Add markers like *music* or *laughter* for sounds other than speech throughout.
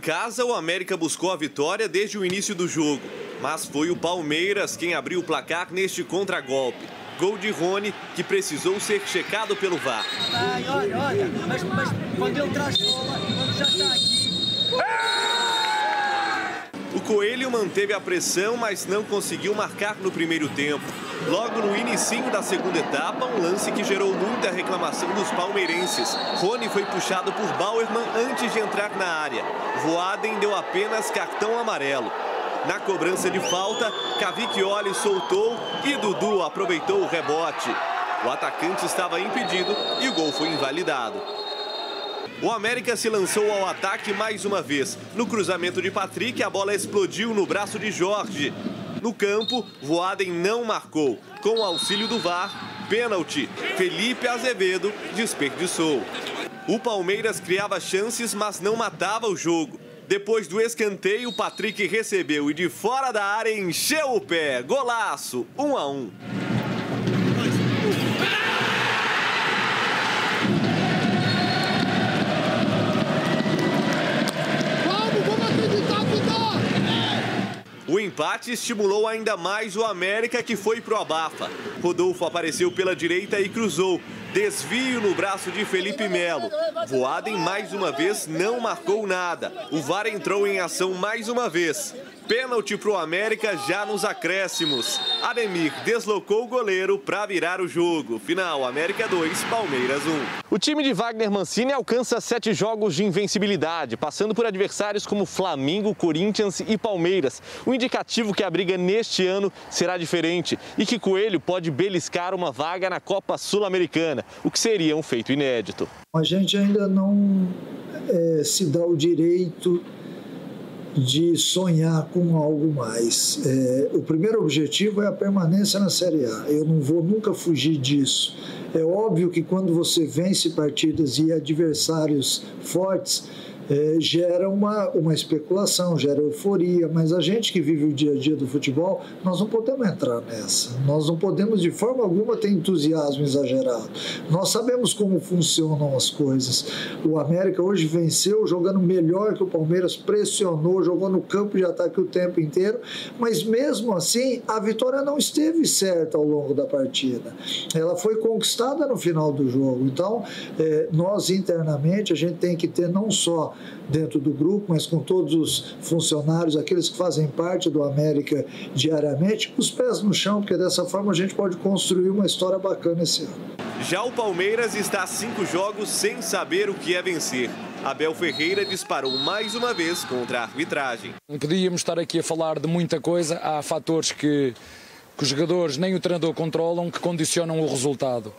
casa, o América buscou a vitória desde o início do jogo, mas foi o Palmeiras quem abriu o placar neste contragolpe. Gol de Rony, que precisou ser checado pelo VAR. Ai, olha, olha, mas, mas quando ele traz bola, quando já está aqui. Coelho manteve a pressão, mas não conseguiu marcar no primeiro tempo. Logo no início da segunda etapa, um lance que gerou muita reclamação dos palmeirenses. Rony foi puxado por Bauerman antes de entrar na área. Voaden deu apenas cartão amarelo. Na cobrança de falta, Cavicchioli soltou e Dudu aproveitou o rebote. O atacante estava impedido e o gol foi invalidado. O América se lançou ao ataque mais uma vez. No cruzamento de Patrick, a bola explodiu no braço de Jorge. No campo, Voaden não marcou. Com o auxílio do VAR, pênalti. Felipe Azevedo desperdiçou. O Palmeiras criava chances, mas não matava o jogo. Depois do escanteio, Patrick recebeu e de fora da área encheu o pé. Golaço, 1 um a 1. Um. O empate estimulou ainda mais o América, que foi pro abafa. Rodolfo apareceu pela direita e cruzou. Desvio no braço de Felipe Melo. Voaden mais uma vez não marcou nada. O VAR entrou em ação mais uma vez. Pênalti para o América já nos acréscimos. Ademir deslocou o goleiro para virar o jogo. Final, América 2, Palmeiras 1. O time de Wagner Mancini alcança sete jogos de invencibilidade, passando por adversários como Flamengo, Corinthians e Palmeiras. O indicativo que a briga neste ano será diferente e que Coelho pode beliscar uma vaga na Copa Sul-Americana, o que seria um feito inédito. A gente ainda não é, se dá o direito de sonhar com algo mais. É, o primeiro objetivo é a permanência na Série A. Eu não vou nunca fugir disso. É óbvio que quando você vence partidas e adversários fortes, é, gera uma, uma especulação, gera euforia, mas a gente que vive o dia a dia do futebol, nós não podemos entrar nessa. Nós não podemos de forma alguma ter entusiasmo exagerado. Nós sabemos como funcionam as coisas. O América hoje venceu jogando melhor que o Palmeiras, pressionou, jogou no campo de ataque o tempo inteiro, mas mesmo assim a vitória não esteve certa ao longo da partida. Ela foi conquistada no final do jogo. Então, é, nós internamente a gente tem que ter não só dentro do grupo, mas com todos os funcionários, aqueles que fazem parte do América diariamente, os pés no chão, porque dessa forma a gente pode construir uma história bacana esse ano. Já o Palmeiras está a cinco jogos sem saber o que é vencer. Abel Ferreira disparou mais uma vez contra a arbitragem. Podíamos estar aqui a falar de muita coisa, há fatores que, que os jogadores nem o treinador controlam que condicionam o resultado.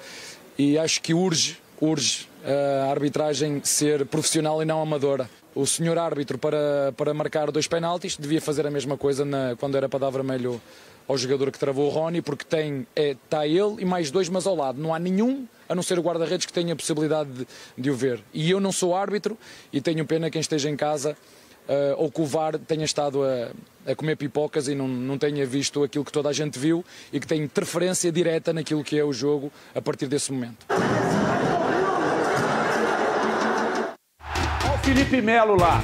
E acho que urge, urge a arbitragem ser profissional e não amadora. O senhor árbitro, para, para marcar dois penaltis, devia fazer a mesma coisa na, quando era para dar vermelho ao jogador que travou o Rony, porque tem, é, está ele e mais dois, mas ao lado. Não há nenhum, a não ser o guarda-redes, que tenha a possibilidade de, de o ver. E eu não sou árbitro e tenho pena quem esteja em casa uh, ou que o VAR tenha estado a, a comer pipocas e não, não tenha visto aquilo que toda a gente viu e que tem interferência direta naquilo que é o jogo a partir desse momento. Felipe Melo lá.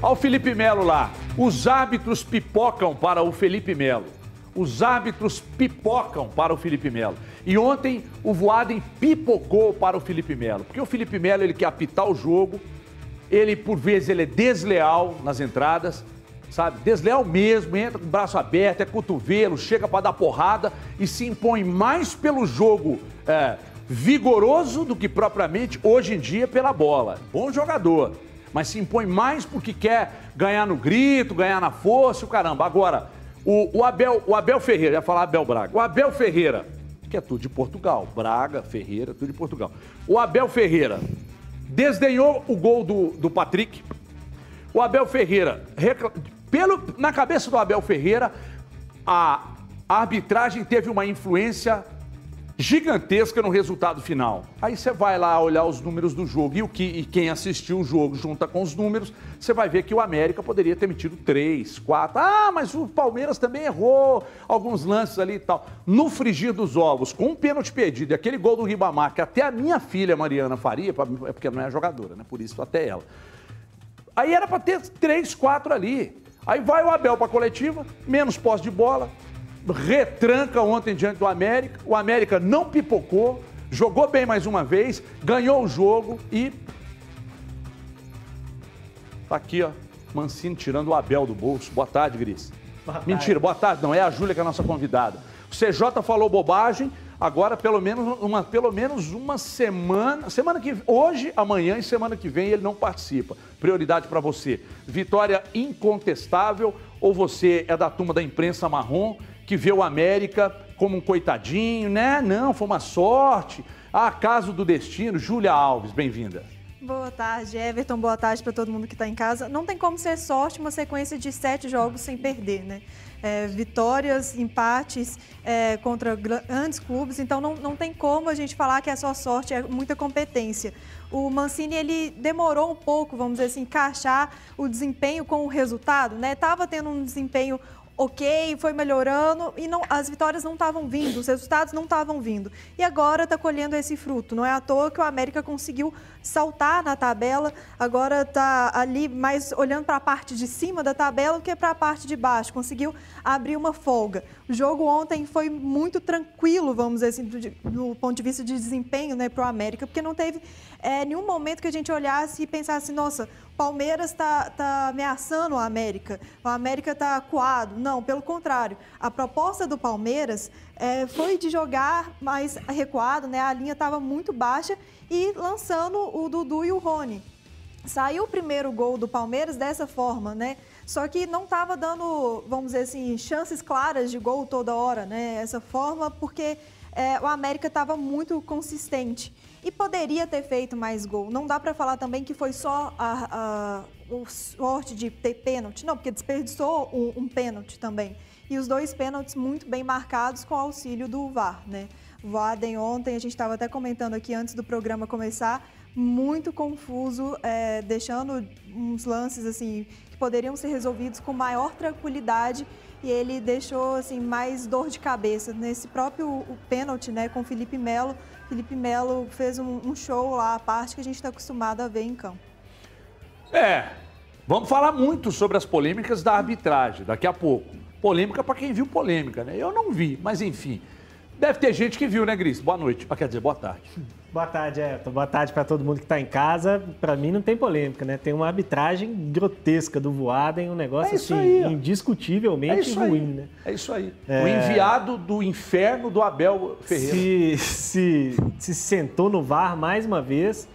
Olha o Felipe Melo lá. Os árbitros pipocam para o Felipe Melo. Os árbitros pipocam para o Felipe Melo. E ontem o Voaden pipocou para o Felipe Melo. Porque o Felipe Melo ele quer apitar o jogo. Ele, por vezes, ele é desleal nas entradas, sabe? Desleal mesmo, entra com o braço aberto, é cotovelo, chega para dar porrada e se impõe mais pelo jogo é, vigoroso do que propriamente hoje em dia pela bola. Bom jogador, mas se impõe mais porque quer ganhar no grito, ganhar na força, o caramba. Agora, o, o Abel, o Abel Ferreira, já falar Abel Braga. O Abel Ferreira, que é tudo de Portugal, Braga, Ferreira, tudo de Portugal. O Abel Ferreira desdenhou o gol do, do Patrick. O Abel Ferreira, pelo, na cabeça do Abel Ferreira, a arbitragem teve uma influência gigantesca no resultado final. Aí você vai lá olhar os números do jogo e, o que, e quem assistiu o jogo junta com os números, você vai ver que o América poderia ter metido três, quatro. Ah, mas o Palmeiras também errou alguns lances ali e tal. No frigir dos ovos, com um pênalti perdido e aquele gol do Ribamar, que até a minha filha Mariana faria, é porque não é jogadora, né? Por isso até ela. Aí era para ter três, quatro ali. Aí vai o Abel para a coletiva, menos posse de bola, retranca ontem diante do América. O América não pipocou, jogou bem mais uma vez, ganhou o jogo e. Tá aqui, ó. Mancini tirando o Abel do bolso. Boa tarde, Gris. Boa tarde. Mentira, boa tarde, não. É a Júlia que é a nossa convidada. O CJ falou bobagem. Agora, pelo menos uma, pelo menos uma semana, semana que hoje, amanhã e semana que vem ele não participa. Prioridade para você. Vitória incontestável ou você é da turma da imprensa marrom que vê o América como um coitadinho, né? Não, foi uma sorte. Ah, caso do destino. Júlia Alves, bem-vinda. Boa tarde, Everton. Boa tarde para todo mundo que está em casa. Não tem como ser sorte uma sequência de sete jogos sem perder, né? É, vitórias, empates é, contra grandes clubes, então não, não tem como a gente falar que é só sorte, é muita competência. O Mancini ele demorou um pouco, vamos dizer assim, encaixar o desempenho com o resultado, né? Tava tendo um desempenho ok, foi melhorando e não, as vitórias não estavam vindo, os resultados não estavam vindo. E agora está colhendo esse fruto. Não é à toa que o América conseguiu saltar na tabela, agora está ali mais olhando para a parte de cima da tabela do que para a parte de baixo. Conseguiu abrir uma folga. O jogo ontem foi muito tranquilo, vamos dizer assim, do, do ponto de vista de desempenho né, para o América, porque não teve é, nenhum momento que a gente olhasse e pensasse, nossa, Palmeiras está tá ameaçando o América, o América está acuado. Não, pelo contrário. A proposta do Palmeiras é, foi de jogar mais recuado, né? a linha estava muito baixa e lançando o Dudu e o Rony. Saiu o primeiro gol do Palmeiras dessa forma, né? Só que não estava dando, vamos dizer assim, chances claras de gol toda hora, né? Essa forma, porque é, o América estava muito consistente e poderia ter feito mais gol. Não dá para falar também que foi só a, a, o sorte de ter pênalti, não, porque desperdiçou um, um pênalti também. E os dois pênaltis muito bem marcados com auxílio do VAR, né? Vaden ontem, a gente estava até comentando aqui antes do programa começar, muito confuso, é, deixando uns lances assim que poderiam ser resolvidos com maior tranquilidade e ele deixou assim mais dor de cabeça nesse próprio pênalti, né, com Felipe Melo Felipe Melo fez um, um show lá, a parte que a gente está acostumado a ver em campo. É, vamos falar muito sobre as polêmicas da arbitragem daqui a pouco. Polêmica para quem viu polêmica, né? Eu não vi, mas enfim. Deve ter gente que viu, né, Gris? Boa noite. Ah, quer dizer, boa tarde. Boa tarde, Everton. Boa tarde para todo mundo que está em casa. Para mim não tem polêmica, né? Tem uma arbitragem grotesca do Voaden, um negócio é assim, aí, indiscutivelmente é ruim, aí. né? É isso aí. É... O enviado do inferno do Abel Ferreira. Se, se, se sentou no VAR mais uma vez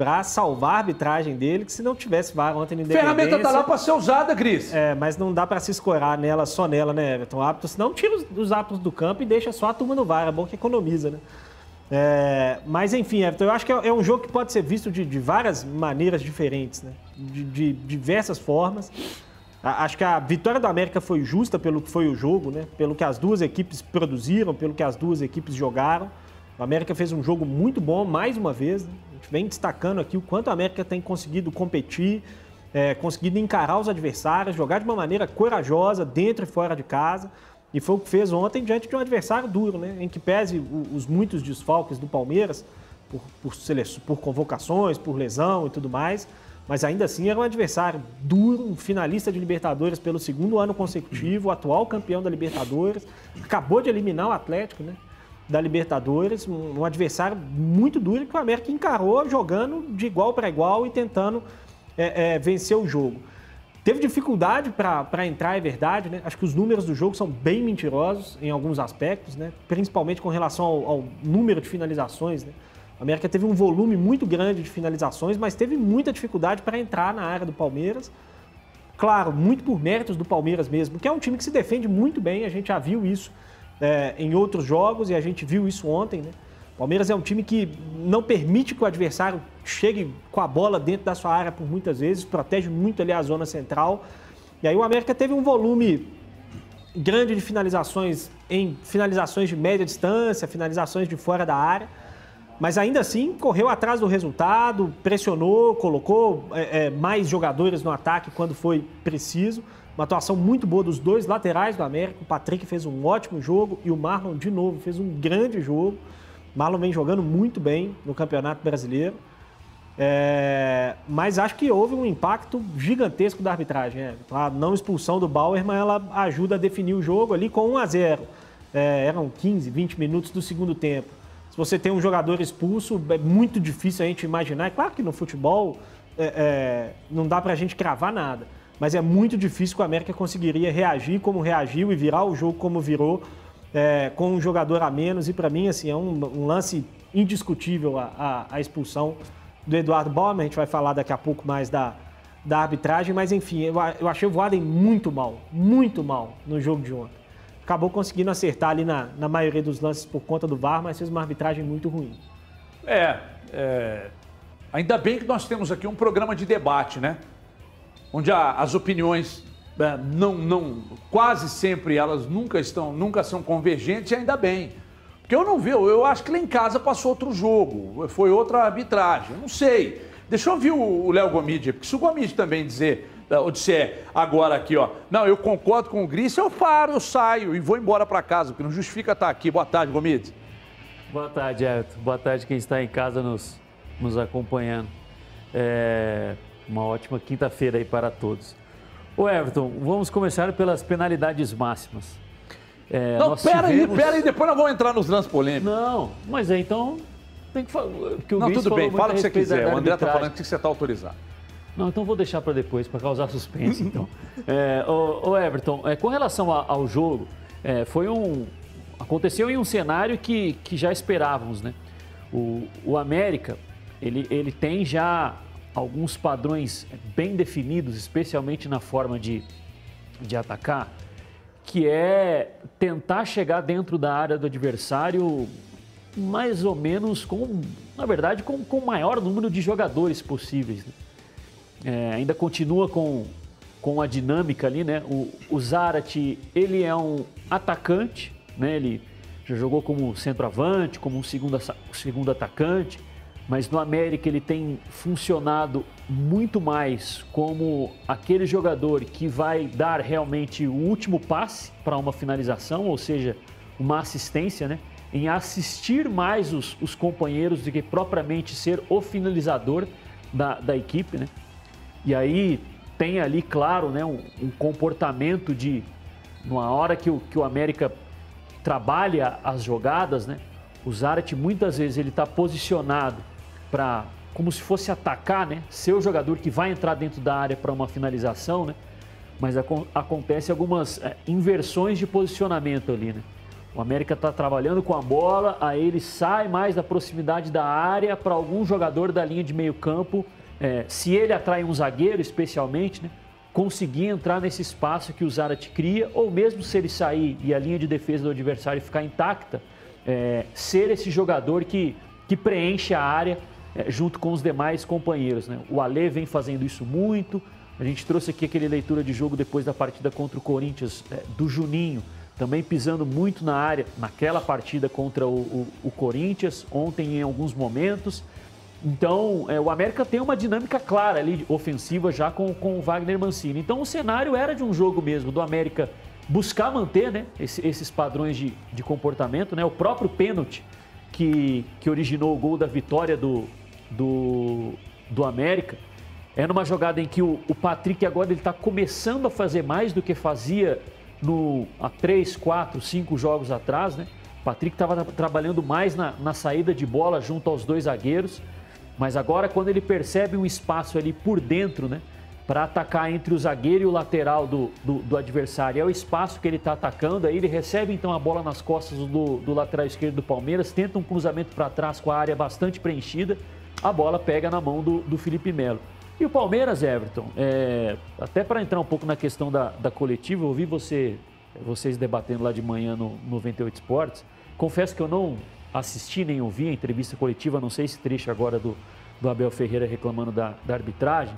para salvar a arbitragem dele, que se não tivesse VAR ontem no Independência... Ferramenta tá lá para ser usada, Cris. É, mas não dá para se escorar nela, só nela, né, Everton? O árbitro, senão tira os, os do campo e deixa só a turma no VAR. É bom que economiza, né? É, mas enfim, Everton, eu acho que é, é um jogo que pode ser visto de, de várias maneiras diferentes, né? de, de, diversas formas. Acho que a vitória do América foi justa pelo que foi o jogo, né? pelo que as duas equipes produziram, pelo que as duas equipes jogaram. O América fez um jogo muito bom, mais uma vez. Né? Gente vem destacando aqui o quanto a América tem conseguido competir, é, conseguido encarar os adversários, jogar de uma maneira corajosa, dentro e fora de casa. E foi o que fez ontem diante de um adversário duro, né? Em que pese os muitos desfalques do Palmeiras, por, por, por convocações, por lesão e tudo mais, mas ainda assim era um adversário duro, um finalista de Libertadores pelo segundo ano consecutivo, atual campeão da Libertadores, acabou de eliminar o Atlético, né? Da Libertadores, um, um adversário muito duro que o América encarou jogando de igual para igual e tentando é, é, vencer o jogo. Teve dificuldade para entrar, é verdade, né? Acho que os números do jogo são bem mentirosos em alguns aspectos, né? Principalmente com relação ao, ao número de finalizações, né? A América teve um volume muito grande de finalizações, mas teve muita dificuldade para entrar na área do Palmeiras. Claro, muito por méritos do Palmeiras mesmo, que é um time que se defende muito bem, a gente já viu isso é, em outros jogos e a gente viu isso ontem, né? Palmeiras é um time que não permite que o adversário chegue com a bola dentro da sua área por muitas vezes, protege muito ali a zona central. E aí o América teve um volume grande de finalizações em finalizações de média distância, finalizações de fora da área. Mas ainda assim correu atrás do resultado, pressionou, colocou é, é, mais jogadores no ataque quando foi preciso. Uma atuação muito boa dos dois laterais do América. O Patrick fez um ótimo jogo e o Marlon, de novo, fez um grande jogo. Marlon vem jogando muito bem no Campeonato Brasileiro. É, mas acho que houve um impacto gigantesco da arbitragem. É. A não expulsão do Bauerman ela ajuda a definir o jogo ali com 1 a 0. É, eram 15, 20 minutos do segundo tempo. Se você tem um jogador expulso, é muito difícil a gente imaginar. É claro que no futebol é, é, não dá para a gente cravar nada, mas é muito difícil que o América conseguiria reagir como reagiu e virar o jogo como virou, é, com um jogador a menos. E para mim, assim, é um, um lance indiscutível a, a, a expulsão do Eduardo Bauman, a gente vai falar daqui a pouco mais da, da arbitragem, mas enfim, eu, eu achei o Voaden muito mal, muito mal no jogo de ontem. Acabou conseguindo acertar ali na, na maioria dos lances por conta do VAR, mas fez uma arbitragem muito ruim. É, é, ainda bem que nós temos aqui um programa de debate, né? Onde as opiniões é, não, não, quase sempre elas nunca estão, nunca são convergentes e ainda bem. Porque eu não vi, eu acho que lá em casa passou outro jogo, foi outra arbitragem, não sei. Deixa eu ouvir o Léo Gomide, porque se o Gomide também dizer, eh, ou disser agora aqui, ó, não, eu concordo com o Gris, eu paro, eu saio e vou embora para casa, porque não justifica estar aqui. Boa tarde, Gomide. Boa tarde, Everton. Boa tarde quem está em casa nos, nos acompanhando. É uma ótima quinta-feira aí para todos. Ô Everton, vamos começar pelas penalidades máximas. É, não, pera tivemos... aí, pera aí, depois nós vamos entrar nos lances polêmicos. Não, mas é então tem que falar. Não, tudo bem, fala o que você quiser. O André está falando que você está autorizado. Não, então vou deixar para depois, para causar suspense, então. *laughs* é, o, o Everton, é, com relação a, ao jogo, é, foi um. Aconteceu em um cenário que, que já esperávamos, né? O, o América, ele, ele tem já alguns padrões bem definidos, especialmente na forma de, de atacar que é tentar chegar dentro da área do adversário mais ou menos com, na verdade, com, com o maior número de jogadores possíveis. Né? É, ainda continua com, com a dinâmica ali, né? O, o Zarate, ele é um atacante, né? Ele já jogou como centroavante, como um segundo, segundo atacante mas no América ele tem funcionado muito mais como aquele jogador que vai dar realmente o último passe para uma finalização, ou seja, uma assistência, né? Em assistir mais os, os companheiros do que propriamente ser o finalizador da, da equipe, né? E aí tem ali, claro, né, um, um comportamento de, numa hora que o, que o América trabalha as jogadas, né? O Zarate muitas vezes ele está posicionado para como se fosse atacar, né? Ser o jogador que vai entrar dentro da área para uma finalização, né? Mas ac acontece algumas é, inversões de posicionamento ali, né? O América está trabalhando com a bola, aí ele sai mais da proximidade da área para algum jogador da linha de meio campo. É, se ele atrai um zagueiro, especialmente, né? Conseguir entrar nesse espaço que o Zarat cria, ou mesmo se ele sair e a linha de defesa do adversário ficar intacta, é, ser esse jogador que, que preenche a área é, junto com os demais companheiros. Né? O Ale vem fazendo isso muito. A gente trouxe aqui aquele leitura de jogo depois da partida contra o Corinthians, é, do Juninho, também pisando muito na área naquela partida contra o, o, o Corinthians, ontem em alguns momentos. Então, é, o América tem uma dinâmica clara ali, ofensiva, já com, com o Wagner Mancini. Então, o cenário era de um jogo mesmo, do América buscar manter né, esse, esses padrões de, de comportamento. Né? O próprio pênalti que, que originou o gol da vitória do, do, do América. É numa jogada em que o, o Patrick agora ele está começando a fazer mais do que fazia no, há três, quatro, cinco jogos atrás, né? O Patrick estava trabalhando mais na, na saída de bola junto aos dois zagueiros, mas agora quando ele percebe um espaço ali por dentro, né? Para atacar entre o zagueiro e o lateral do, do, do adversário. É o espaço que ele está atacando. Aí ele recebe então a bola nas costas do, do lateral esquerdo do Palmeiras, tenta um cruzamento para trás com a área bastante preenchida a bola pega na mão do, do Felipe Melo. E o Palmeiras, Everton, é, até para entrar um pouco na questão da, da coletiva, eu ouvi você, vocês debatendo lá de manhã no 98 Esportes. Confesso que eu não assisti nem ouvi a entrevista coletiva, não sei se trecho agora do, do Abel Ferreira reclamando da, da arbitragem.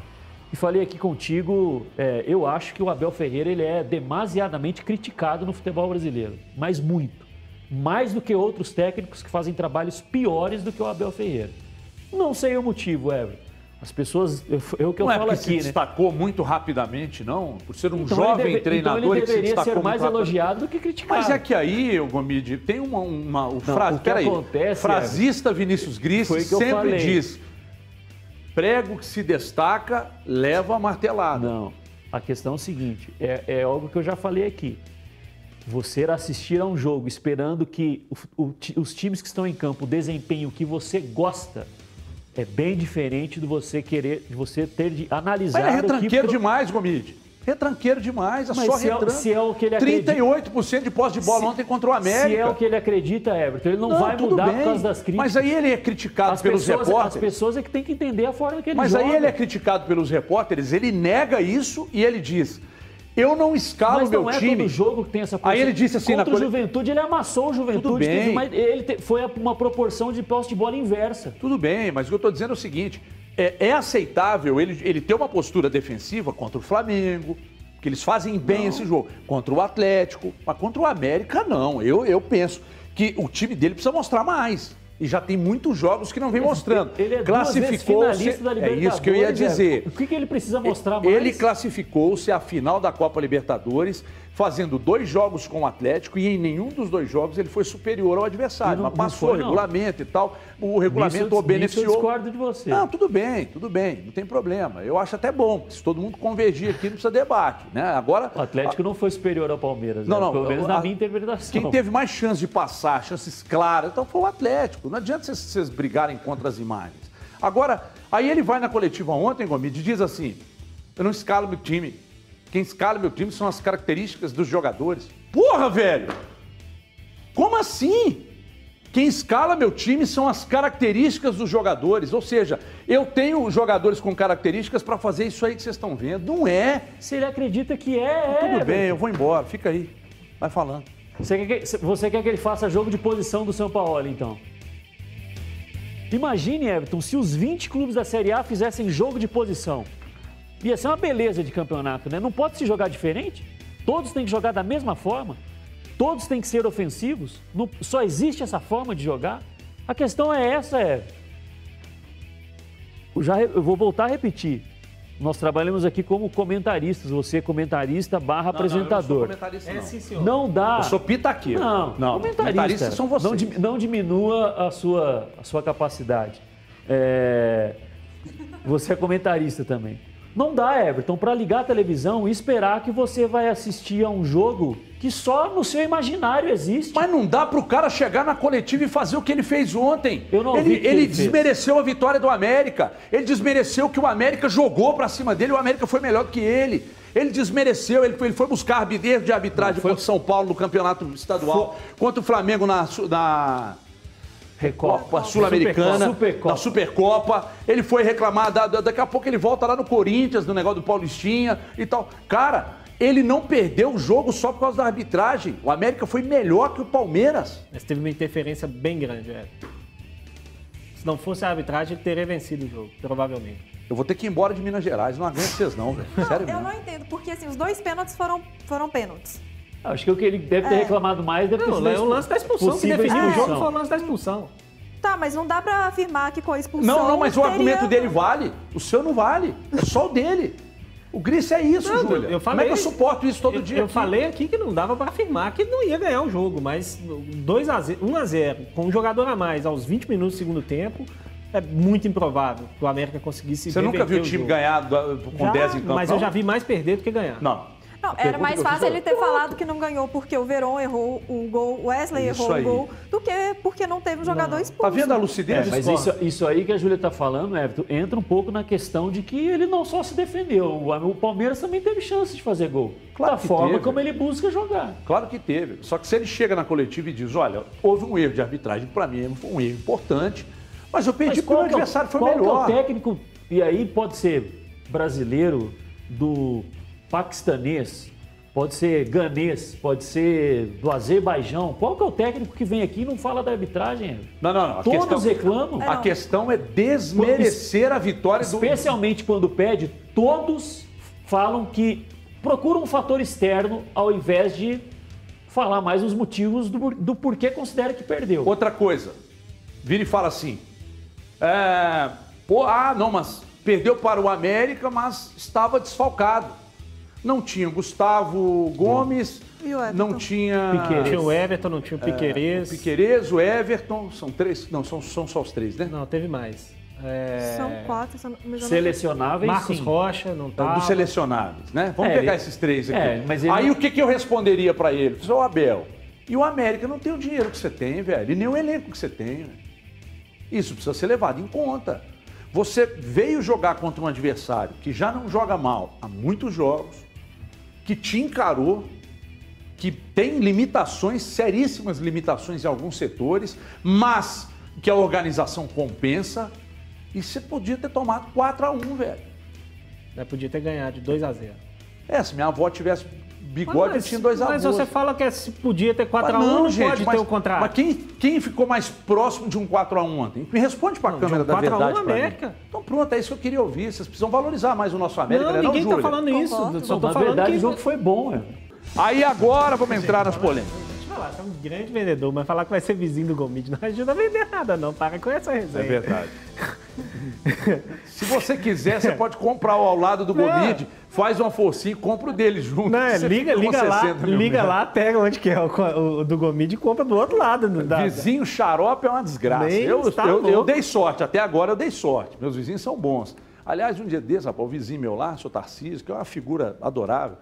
E falei aqui contigo, é, eu acho que o Abel Ferreira ele é demasiadamente criticado no futebol brasileiro, mas muito. Mais do que outros técnicos que fazem trabalhos piores do que o Abel Ferreira. Não sei o motivo, Everton. As pessoas, é o que eu não falo é aqui, se né? destacou muito rapidamente, não? Por ser um então jovem deve, treinador então ele que se destacou ser mais elogiado do que criticado. Mas é que aí, Gomide, tem uma, uma o, não, frase, o que peraí, acontece, frasista Vinícius Gris sempre diz prego que se destaca leva a martelada. Não. A questão é o seguinte: é, é algo que eu já falei aqui. Você assistir a um jogo esperando que o- o os times que estão em campo desempenhem o que você gosta é bem diferente do você querer, de você ter de analisar. Mas é o que retranqueiro pro- demais, Gomide. Retranqueiro demais, é Mas só se é- retranco. se é o que ele acredita- 38% de posse de bola Se- ontem contra o América. Se é o que ele acredita, Everton, ele não, Não, vai mudar bem. por causa das críticas. Mas aí ele é criticado as pelos pessoas, repórteres. As pessoas é que têm que entender a forma que ele Mas joga. aí ele é criticado pelos repórteres, ele nega isso e ele diz: Eu não escalo Mas meu não é time. todo jogo que tem essa Aí ele disse assim na Contra o cole- Juventude, ele amassou o Juventude. Tudo bem. ele te- foi uma proporção de posse de bola inversa. Tudo bem, mas o que eu estou dizendo é o seguinte: é, é aceitável ele, ele ter uma postura defensiva contra o Flamengo, que eles fazem bem esse jogo, contra o Atlético, mas contra o América, não. Eu, eu penso que o time dele precisa mostrar mais. E já tem muitos jogos que não vem mostrando. Ele é Classificou-se. finalista da É isso que eu ia dizer. Everton. O que, que ele precisa mostrar mais? Ele classificou-se à final da Copa Libertadores, fazendo dois jogos com o Atlético e em nenhum dos dois jogos ele foi superior ao adversário. Não- mas passou foi, o regulamento e tal. O Nisso regulamento eu- o nisso eu beneficiou. discordo de você. Não, tudo bem, tudo bem, não tem problema. Eu acho até bom. Se todo mundo convergir aqui, não precisa debate. Né? Agora. O Atlético não foi superior ao Palmeiras. Não, né? não, Pelo menos a- na minha interpretação. Quem teve mais chance de passar, chances claras, então foi o Atlético. Não adianta vocês, vocês brigarem contra as imagens. Agora, aí ele vai na coletiva ontem, Gomide, e diz assim: eu não escalo meu time. Quem escala meu time são as características dos jogadores. Porra, velho! Como assim? Quem escala meu time são as características dos jogadores. Ou seja, eu tenho jogadores com características para fazer isso aí que vocês estão vendo. Não é. Se ele acredita que é, é. Tudo bem, Everton. eu vou embora. Fica aí. Vai falando. Você quer, que, você quer que ele faça jogo de posição do São Paulo, então? Imagine, Everton, se os 20 clubes da Série A fizessem jogo de posição. Ia ser uma beleza de campeonato, né? Não pode se jogar diferente? Todos têm que jogar da mesma forma? Todos têm que ser ofensivos? Não- só existe essa forma de jogar? A questão é essa, é. Eu, já, eu vou voltar a repetir. Nós trabalhamos aqui como comentaristas, você é comentarista barra apresentador. É, sim, senhor. Não dá. Eu sou pitaqueiro. Não, não. comentarista. Comentaristas são vocês. Não, não diminua a sua, a sua capacidade. É, Você é comentarista também. Não dá, Everton, para ligar a televisão e esperar que você vai assistir a um jogo que só no seu imaginário existe. Mas não dá pro cara chegar na coletiva e fazer o que ele fez ontem. Eu não ele, o ele ele fez. desmereceu a vitória do América. Ele desmereceu que o América jogou pra cima dele e o América foi melhor que ele. Ele desmereceu, ele foi, ele foi buscar arbitreiro de arbitragem contra o São Paulo no campeonato estadual, contra o Flamengo na, na Recopa Sul-Americana, Supercopa. na Supercopa. Ele foi reclamar, da- da- daqui a pouco ele volta lá no Corinthians, no negócio do Paulistinha e tal. Cara, ele não perdeu o jogo só por causa da arbitragem. O América foi melhor que o Palmeiras. Mas teve uma interferência bem grande, é. Se não fosse a arbitragem, ele teria vencido o jogo, provavelmente. Eu vou ter que ir embora de Minas Gerais, não aguento vocês não, velho. Sério Eu mesmo. não entendo, porque assim, os dois pênaltis foram, foram pênaltis. Acho que o que ele deve ter É. reclamado mais deve ter Não, sido é o lance da expulsão que definiu o jogo foi o lance da expulsão. Tá, mas não dá pra afirmar que com a expulsão. Não, não, mas o teria- argumento dele vale. O seu não vale. É só o dele. O Gris é isso, Não, Júlia. eu Como é que eu suporto isso todo eu, dia? Eu aqui? falei aqui que não dava pra afirmar que não ia ganhar o jogo, mas 2 a 0, 1 a 0 com um jogador a mais aos 20 minutos do segundo tempo, é muito improvável que o América conseguisse Você nunca viu o time jogo. ganhar com Já, 10 em campo? Mas não? eu já vi mais perder do que ganhar. Não. Não, era mais fácil ele ter falado que não ganhou porque o Verón errou o gol, o Wesley Isso errou aí. o gol, do que porque não teve um jogador expulso. Tá vendo a lucidez? É, mas isso, isso aí que a Júlia está falando, Everton, entra um pouco na questão de que ele não só se defendeu, o o Palmeiras também teve chance de fazer gol. Claro da que forma teve. como ele busca jogar. Claro que teve. Só que se ele chega na coletiva e diz, olha, houve um erro de arbitragem, para mim foi um erro importante, mas eu perdi porque o qual é o- adversário foi qual que melhor. é o técnico, e aí pode ser brasileiro, do paquistanês, pode ser ganês, pode ser do Azerbaijão. Qual que é o técnico que vem aqui e não fala da arbitragem? Não, não, não. A Todos questão, reclamam. a questão é desmerecer a vitória do... Especialmente quando pede, todos falam que procuram um fator externo ao invés de falar mais os motivos do, do porquê considera que perdeu. Outra coisa, vira e fala assim, é, pô, ah, não, mas perdeu para o América, mas estava desfalcado. Não tinha o Gustavo Gomes, E o Everton? não tinha Não tinha o Everton, não tinha o Piquerez. o Piquerez, o Everton, são três, não, são, são só os três, né? Não, teve mais. É, São quatro, mas Selecionáveis, Marcos sim. Rocha, não tá. dos selecionáveis, né? Vamos É, pegar ele- esses três aqui. é, mas ele Aí não- o que, que eu responderia pra ele? Sou Abel. E o América não tem o dinheiro que você tem, velho. E nem o elenco que você tem. velho. Isso precisa ser levado em conta. Você veio jogar contra um adversário que já não joga mal há muitos jogos, que te encarou, que tem limitações, seríssimas limitações em alguns setores, mas que a organização compensa. E você podia ter tomado 4 a 1 velho. Né, Podia ter ganhado de 2 a 0 É, se minha avó tivesse bigode, eu tinha dois Mas avós. você fala que se podia ter 4 Mas a 1 não, gente, pode mas, ter o contrário. Mas quem, quem ficou mais próximo de um 4x1 ontem? Me responde pra Não, câmera um da 4 a 1 verdade. pra mim. América. Então pronto, é isso que eu queria ouvir. Vocês precisam valorizar mais o nosso América, não, né, ninguém não, tá Júlia? falando isso. Concordo. Só tô Na falando verdade, que... o jogo foi bom, é. Aí agora vamos entrar nas polêmicas. Deixa eu falar, você é um grande vendedor, mas falar que vai ser vizinho do Gomide não ajuda a vender nada, não. Para com essa resenha. É verdade. *laughs* Se você quiser, você pode comprar o ao lado do Gomide, faz uma forcinha e compra o dele junto. Não, é, Você liga, liga lá, 60 mil liga lá, pega onde que é o, o do Gomide e compra do outro lado. Da, Vizinho xarope é uma desgraça. Eu, eu, eu dei sorte, até agora eu dei sorte. Meus vizinhos são bons. Aliás, um dia desses, rapaz, o vizinho meu lá, seu Tarcísio, que é uma figura adorável,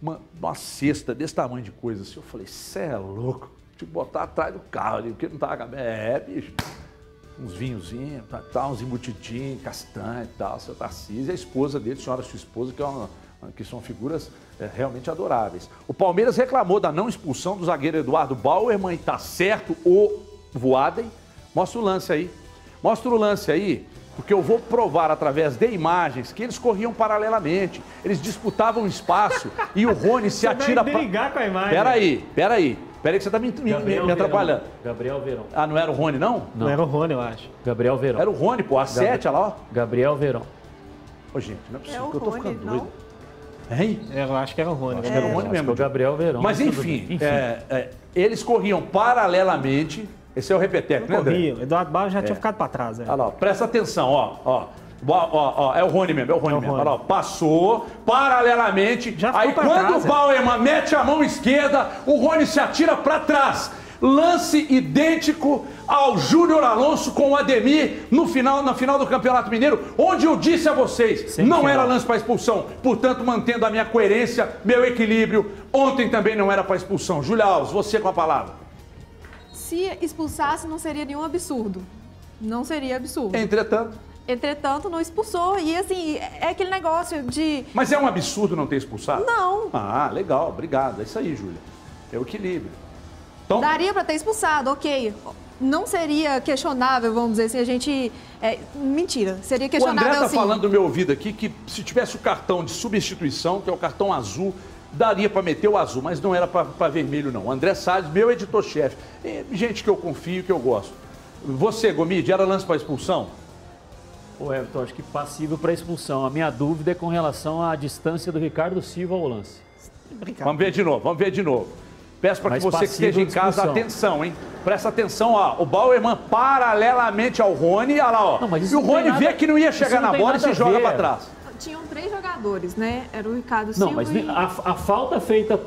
uma, uma cesta desse tamanho de coisa assim. Eu falei, cê é louco. Tipo, botar atrás do carro ali, porque não tava cabendo. É, bicho. Uns vinhozinhos, tá, tá, uns embutidinhos, castanha e tal. Seu Tarcísio e a esposa dele, senhora sua esposa, que, é uma, que são figuras é, realmente adoráveis. O Palmeiras reclamou da não expulsão do zagueiro Eduardo Bauerman e tá certo o Voaden. Mostra o lance aí. Mostra o lance aí, porque eu vou provar através de imagens que eles corriam paralelamente. Eles disputavam espaço e o Rony se Você atira pra... brigar com a imagem. Peraí, peraí. Peraí que você tá me, me- me- me atrapalhando. Gabriel Verão. Ah, não era o Rony, não? Não era o Rony, eu acho. Gabriel Verão. Era o Rony, pô, a 7, olha lá, ó. Gabriel Verão. Ô, gente, não é É possível o que eu tô Rony, ficando não? doido. Hein? Eu acho que era o Rony. Acho que era o Rony Acho mesmo. é o Gabriel Verão. Mas enfim, é, é, eles corriam paralelamente. Esse é o repeteco, né, André? Corria. Eduardo Barros já tinha ficado pra trás. né? Olha lá, ó, presta atenção, ó, ó. Ó, ó, ó, é o Rony mesmo, é o Rony É o mesmo. Rony. Olha lá, ó, passou paralelamente. Já aí quando trás, o é. Bauerman mete a mão esquerda, o Rony se atira pra trás. Lance idêntico ao Júnior Alonso com o Ademir no final, na final do Campeonato Mineiro, onde eu disse a vocês, Sempre não era lance para expulsão. Portanto, mantendo a minha coerência, meu equilíbrio. Ontem também não era para expulsão. Júlia Alves, você com a palavra. Se expulsasse, não seria nenhum absurdo. Não seria absurdo. Entretanto, Entretanto, não expulsou. E assim, é aquele negócio de. mas é um absurdo não ter expulsado? Não. Ah, legal, obrigado. É isso aí, Júlia. É o equilíbrio. Então, Daria pra ter expulsado, ok. Não seria questionável, vamos dizer assim, a gente. é, mentira. Seria o questionável André tá sim. falando do meu ouvido aqui que se tivesse o cartão de substituição, que é o cartão azul, daria para meter o azul, mas não era para vermelho, não. André Salles, meu editor-chefe. Gente que eu confio, que eu gosto. Você, Gomide, era lance para expulsão? O Everton, acho que passível para expulsão. A minha dúvida é com relação à distância do Ricardo Silva ao lance. Vamos ver de novo, vamos ver de novo. Peço para que você que esteja em casa, atenção, hein? Presta atenção, ó. O Bauerman paralelamente ao Rony, olha lá, ó. Não, e o não Rony vê nada- que não ia chegar não na bola e se a joga para trás. Tinham três jogadores, né? Era o Ricardo Não, Silva mas e... a, a falta feita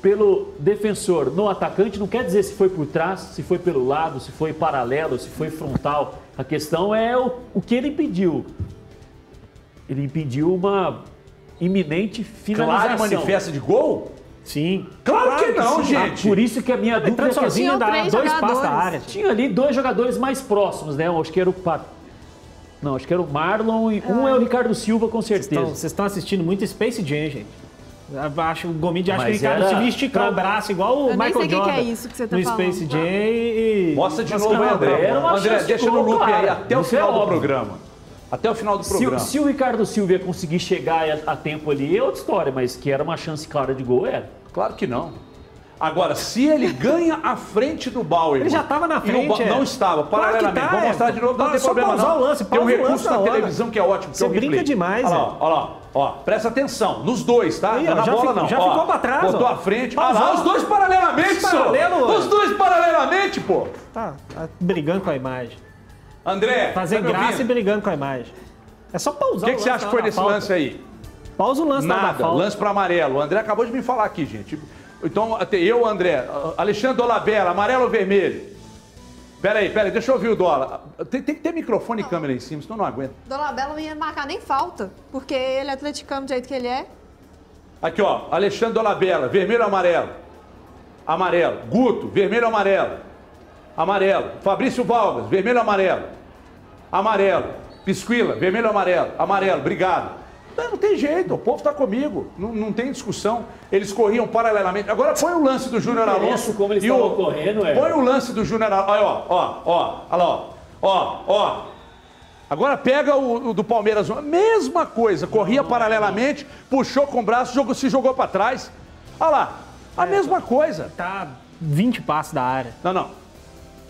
pelo defensor no atacante não quer dizer se foi por trás, se foi pelo lado, se foi paralelo, se foi frontal. A questão é o, o que ele impediu. Ele impediu uma iminente finalização. Clara manifesta de gol? Sim. Claro, que não, sim. gente. Por isso que a minha dúvida Entrando é que sozinho Tinham dá dois passos da área. tinha ali dois jogadores mais próximos, né? Eu Acho que era o Pa- Não, acho que era o Marlon e um é o Ricardo Silva com certeza. Então, vocês estão assistindo muito Space Jam, gente. Acho, o Gomide acha que o Mas Ricardo era- Silva ia esticar o braço igual o Eu Michael sei o que que Jordan. é isso que você tá no falando. Space Jam e... Mostra de novo, André. André, chance deixa de no loop aí até o é final do programa. Até o final do Se, programa. o- se o Ricardo Silva ia conseguir chegar a, a tempo ali, é outra história, mas que era uma chance clara de gol, era. Claro que não. Agora, se ele ganha a frente do Bauer. Ele já estava na frente, é. Não estava, Claro paralelamente. tá, Vou é. mostrar de novo, não tem problema não. o lance, tem um o recurso na televisão que é ótimo. que Você é o brinca demais, olha lá, é. olha lá, ó. Presta atenção, nos dois, tá? Aí, ó, na já bola ficou- não. já ó. ficou pra trás, Botou ó. à frente. Olha lá, os dois paralelamente, senhor. Paralelo, Os dois paralelamente, pô. Tá, tá brigando com a imagem. André, Fazer tá me graça e brigando com a imagem. É só O pausar que, que você acha que foi falta. lance aí? Pausa o lance Nada, lance para amarelo. O André acabou de me falar aqui, gente. Então, até eu, André, Alexandre Olabella, amarelo ou vermelho? Peraí, peraí, deixa eu ouvir o dólar. Tem, tem que ter microfone e câmera em cima, senão não aguenta. Dolabella não ia marcar nem falta, porque ele é atleticano do jeito que ele é. Aqui, ó, Alexandre Dolabella, vermelho ou amarelo? Amarelo. Guto, vermelho ou amarelo? Amarelo. Fabrício Valgas, vermelho ou amarelo? Amarelo. Pisquila, vermelho ou amarelo? Amarelo, obrigado. Não, não tem jeito, o povo está comigo, não, não tem discussão. Eles corriam paralelamente. Agora põe o lance do Júnior Alonso. como eles e o- estavam correndo, é. Põe o lance do Júnior Alonso. Olha, ó, ó, ó, olha lá, ó, ó. Agora pega o, o do Palmeiras, mesma coisa, corria paralelamente, puxou com o braço, jogou, se jogou para trás. Olha lá, a mesma coisa. Tá 20 passos da área. Não, não.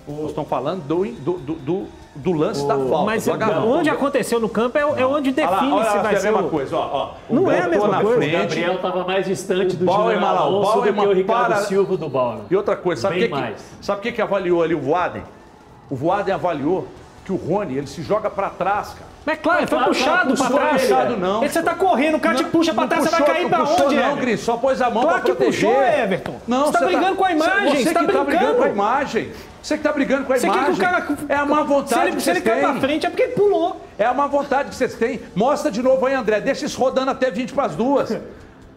Nós estamos falando do, do, do, do- do lance da falta. Mas do agarrão. onde aconteceu no campo é, é onde Olha lá, define olha se lá, vai é a ser mesma o... coisa, ó, ó. O Não é a mesma na coisa. O frente. Gabriel estava mais distante do Bauerman Júnior o Alonso do que o Ricardo para- Silva do Bauerman. E outra coisa, sabe o que, que, mais. sabe o que, que avaliou ali o Voaden? O Voaden avaliou que o Rony, ele se joga pra trás, cara. Mas claro, ele foi Claro, puxado claro, puxou trás. puxado, não. Ele, Você tá correndo, o cara te puxa pra Não trás, você vai cair puxou, onde, não? Gris, só pôs a mão Claro pra que proteger. puxou, Everton. Não, Você tá brigando com a imagem, Você você tá que tá brigando com a imagem. Você que tá brigando com a Você quer imagem. que o cara... É a má Se vontade ele, que se ele vocês cai pra têm. frente é porque ele pulou. É a má vontade que vocês têm. Mostra de novo aí, André. Deixa isso rodando até 20 para as duas.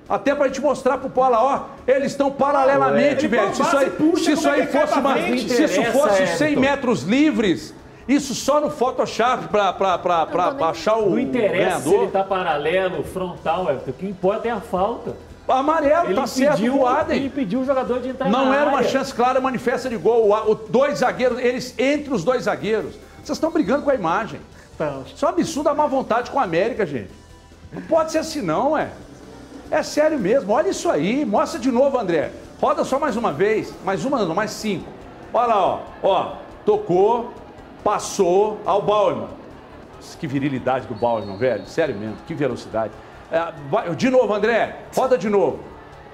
Até pra gente mostrar pro Paula, ó, eles estão paralelamente, Ele velho. Se isso aí, puxa, se isso é aí que fosse uma, se isso fosse 100 Everton. metros livres, isso só no Photoshop pra achar o Não interessa se ganhador. ele tá paralelo, frontal, Everton. O que importa é a falta. Amarelo, Ele tá certo, impediu, o Adem. ele impediu o jogador de entrar Não na era uma área. chance clara, manifesta de gol. O, o- dois zagueiros, eles entre os dois zagueiros. Vocês estão brigando com a imagem. Então, Isso é um absurdo a má vontade com a América, gente. Não pode ser assim, não, é. É sério mesmo. Olha isso aí. Mostra de novo, André. Roda só mais uma vez. Mais uma, não, mais cinco. Olha lá, ó. Ó, tocou, passou ao Bauerman. Que virilidade do Bauerman, velho. Sério mesmo. Que velocidade. É, de novo, André. Roda de novo.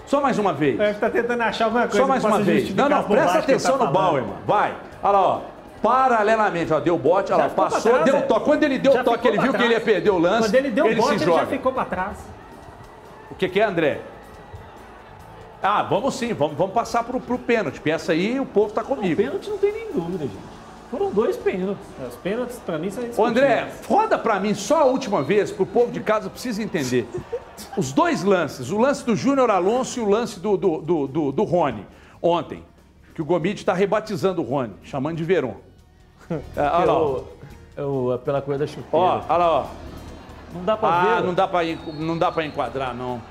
Só mais uma vez. Deve tá tentando achar alguma coisa Só mais uma vez. Não, não, presta ele tá atenção no. Bauerman. Vai. Olha lá, ó. Paralelamente, ó, deu bote, olha lá, ficou pra passou, trás, deu é. toque. Quando ele deu Já toque, ele viu que ele ia trás. perder o lance. Quando ele deu ele bote, se ele joga. já ficou pra trás. O que, que é, André? Ah, vamos sim, vamos, vamos passar pro, pro pênalti. Essa aí o povo tá O comigo. pênalti não tem nem dúvida, gente. Foram dois pênaltis. Os pênaltis, pra mim, são Ô, André, roda pra mim só a última vez, pro povo de casa precisa entender. *laughs* Os dois lances, o lance do Júnior Alonso e o lance do, do, do, do, do Rony, ontem, que o Gomide está rebatizando o Rony, chamando de Veron. É, olha lá, ó. Eu, eu, pela coisa da chuteira. Ó, olha lá, ó. não dá pra Ah, ver. não dá pra, en- não dá pra enquadrar, não.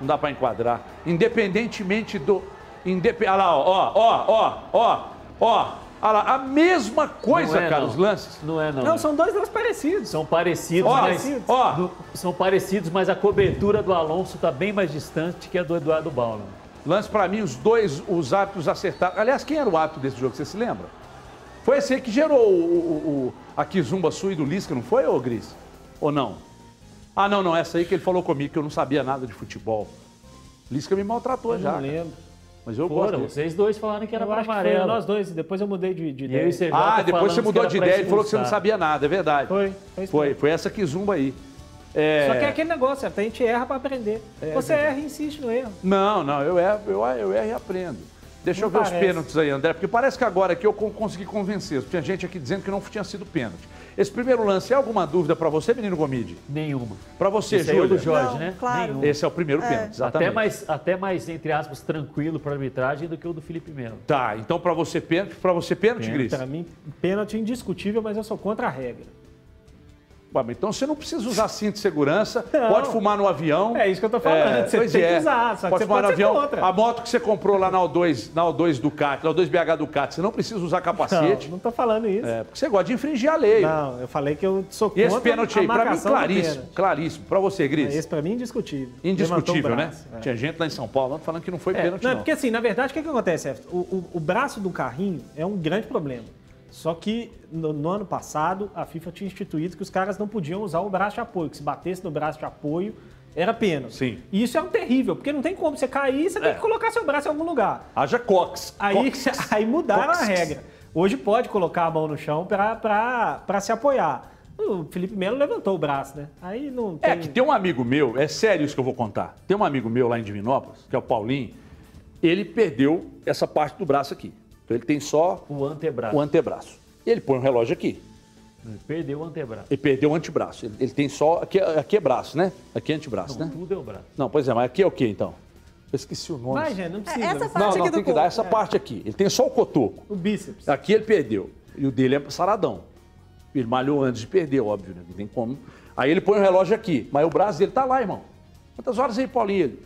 Não dá pra enquadrar. Independentemente do. Indep... Olha lá, ó, ó, ó, ó, ó, ó. Olha lá, a mesma coisa, é, cara, não. os lances. Não é, não. Não, são dois lances parecidos. São parecidos, Ó, mas. ó. do- são parecidos, mas a cobertura do Alonso está bem mais distante que a do Eduardo Bauman. Lance pra mim, os dois, os árbitros acertaram. Aliás, quem era o árbitro desse jogo, você se lembra? Foi esse aí que gerou o, o, o, a Kizumba Sui do Lisca, não foi, ô Gris? Ou não? Ah, não, não, essa aí que ele falou comigo, que eu não sabia nada de futebol. Lisca me maltratou Eu já. não cara. Mas eu gosto Foram, dele. vocês dois falaram que era para que amarelo. nós dois, depois eu mudei de, de E ideia. e Ah, depois você mudou de ideia, ele falou que você não sabia nada, é verdade. Foi, foi isso Foi, foi essa Kizumba aí. É... Só que é aquele negócio, a gente erra pra aprender. Você erra e insiste no erro. Não, não, eu erro, eu, eu erro e aprendo. Deixa Não eu ver os parece. pênaltis aí, André, porque parece que agora aqui eu con- consegui convencer. Tinha gente aqui dizendo que não tinha sido pênalti. Esse primeiro lance é alguma dúvida pra você, menino Gomide? Nenhuma. Pra você, Esse é o do Júlia? Jorge, Não, né? claro. Nenhuma. Esse é o primeiro pênalti, exatamente. Até mais, até mais, entre aspas, tranquilo para arbitragem do que o do Felipe Melo. Tá, então pra você pênalti, pra você pênalti, Gris? Pra mim, pênalti indiscutível, mas eu sou contra a regra. Então você não precisa usar cinto de segurança, Não. pode fumar no avião. É isso que eu tô falando, você pois tem é. que usar, só que pode você fumar pode no avião. contra. A moto que você comprou lá na O2, na O2 Ducati, na O2 BH Ducati, você não precisa usar capacete. Não, não tô falando isso. É, porque você gosta de infringir a lei. Não, eu falei que eu sou E contra esse pênalti aí, pra mim, claríssimo. Claríssimo. Pra você, Gris. Esse pra mim é indiscutível. Indiscutível, né? braço, é. Tinha gente lá em São Paulo falando que não foi É, pênalti, não, é não. porque assim, na verdade, o que, que acontece? O, o- o braço do carrinho é um grande problema. Só que no, no ano passado, a FIFA tinha instituído que os caras não podiam usar o braço de apoio, que se batesse no braço de apoio, era pênalti. Sim. E isso é um terrível, porque não tem como você cair, você tem É. que colocar seu braço em algum lugar. Haja Cox. Aí, Cox. *laughs* aí mudaram Cox. a regra. Hoje pode colocar a mão no chão para se apoiar. O Felipe Melo levantou o braço, né? Aí não tem... É que tem um amigo meu, é sério isso que eu vou contar. Tem um amigo meu lá em Divinópolis, que é o Paulinho, ele perdeu essa parte do braço aqui. Então ele tem só O antebraço. o antebraço. E ele põe o relógio aqui. Ele perdeu o antebraço. Ele perdeu o antebraço. Ele, ele tem só. Aqui, aqui é braço, né? Aqui é antebraço, Não, né? tudo é o braço. Não, pois é, mas aqui é o que então? Eu esqueci o nome. Vai, gente, não precisa. Essa não, parte não, aqui do tem que dar corpo. essa parte aqui. Ele tem só o cotoco. O bíceps. Aqui ele perdeu. E o dele é saradão. Ele malhou antes de perder, óbvio, né? Não tem como. Aí ele põe o relógio aqui. Mas o braço dele tá lá, irmão. Quantas horas aí, Paulinho?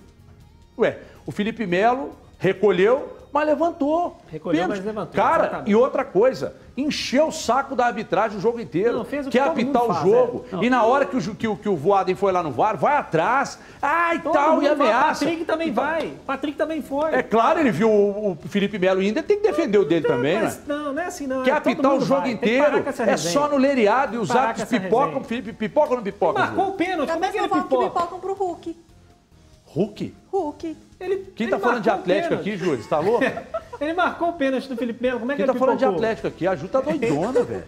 Ué, o Felipe Melo recolheu, mas levantou. Recolheu, mas levantou, Cara, exatamente. e outra coisa, encheu o saco da arbitragem o jogo inteiro. Não, fez o quer que todo apitar mundo o faz, jogo. é. E na hora que o, que, o, que o Voaden foi lá no VAR, vai atrás. Ai, Todo tal, e ameaça. Patrick também vai. Patrick também foi. É claro, ele viu o, o Felipe Melo ele tem que defender o dele também, né? Mas não, não é assim não. Quer é, apitar o jogo vai. Inteiro. É só no leriado e os árbitros essa pipocam. Felipe, pipocam ou não pipocam? Marcou o pênalti. Como é que ele pipoca? pipocam pro Hulk. Hulk? Hulk. Ele, Quem ele tá falando de Atlético aqui, Júlio? Você tá louco? *laughs* Ele marcou o pênalti do Felipe Melo. Como é que Quem ele tá falando de pipocou? Atlético aqui? A Ju tá doidona, *laughs* velho.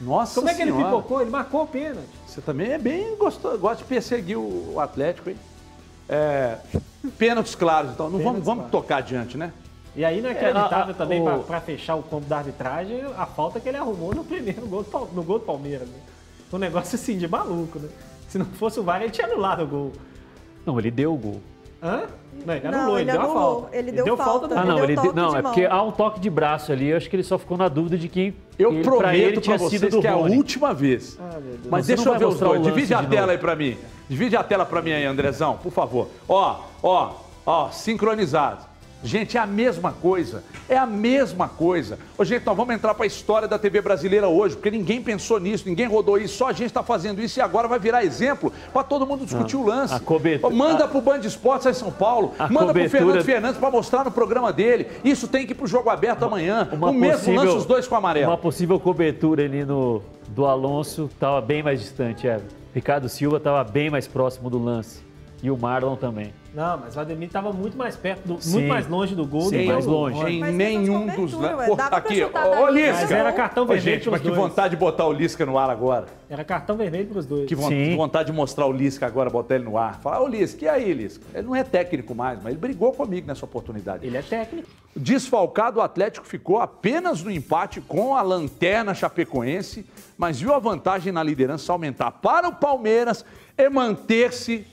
Nossa Como é que ele pipocou? Ele marcou o pênalti. Você também é bem gostoso, gosta de perseguir o o Atlético, hein? É, pênaltis claros, então. Não vamos, Pênaltis vamos claros. tocar adiante, né? E aí não é acreditável a- também, o- pra, pra fechar o combo da arbitragem, a falta que ele arrumou no primeiro gol do, no gol do Palmeiras. Né? Um negócio assim de maluco, né? Se não fosse o VAR, ele tinha anulado o gol. Não, ele deu o gol. Hã? Não, ele Não, anulou, ele, ele deu a anulou. falta. Ele deu falta. no Ah, Ele não, deu ele toque não, de é mão. porque há um toque de braço ali, eu acho que ele só ficou na dúvida de quem Eu ele, prometo pra ele pra tinha vocês sido do que é a última vez. Ah, meu Deus. Mas Você deixa não eu ver os dois. Divide a tela novo. aí pra mim. Divide a tela pra mim aí, Andrezão, por favor. Ó, ó, ó, sincronizados. Gente, é a mesma coisa. É a mesma coisa. Ô, gente, nós vamos entrar pra história da TV brasileira hoje, porque ninguém pensou nisso, ninguém rodou isso, só a gente tá fazendo isso e agora vai virar exemplo pra todo mundo discutir o lance. a cobertura- Manda a- pro Band Esportes aí em São Paulo, A manda pro cobertura- Fernando Fernandes pra mostrar no programa dele. Isso tem que ir pro jogo aberto amanhã. o mesmo lance, os dois com amarelo. Uma possível cobertura ali no, do Alonso estava bem mais distante, é. Ricardo Silva estava bem mais próximo do lance. E o Marlon também. Não, mas o Ademir estava muito mais perto, do, muito mais longe do gol Sim, do que mais longe. Em Mas nenhum dos ué. Dava Aqui, ô linha. Lisca. Mas era cartão Ô, vermelho gente, mas que dois. vontade de botar o Lisca no ar agora. Era cartão vermelho para os dois. Que von- Sim. que vontade de mostrar o Lisca agora, botar ele no ar. Falar, ô Lisca, e aí, Lisca? Ele não é técnico mais, mas ele brigou comigo nessa oportunidade. Ele é técnico. Desfalcado, o Atlético ficou apenas no empate com a lanterna chapecoense, mas viu a vantagem na liderança aumentar para o Palmeiras e manter-se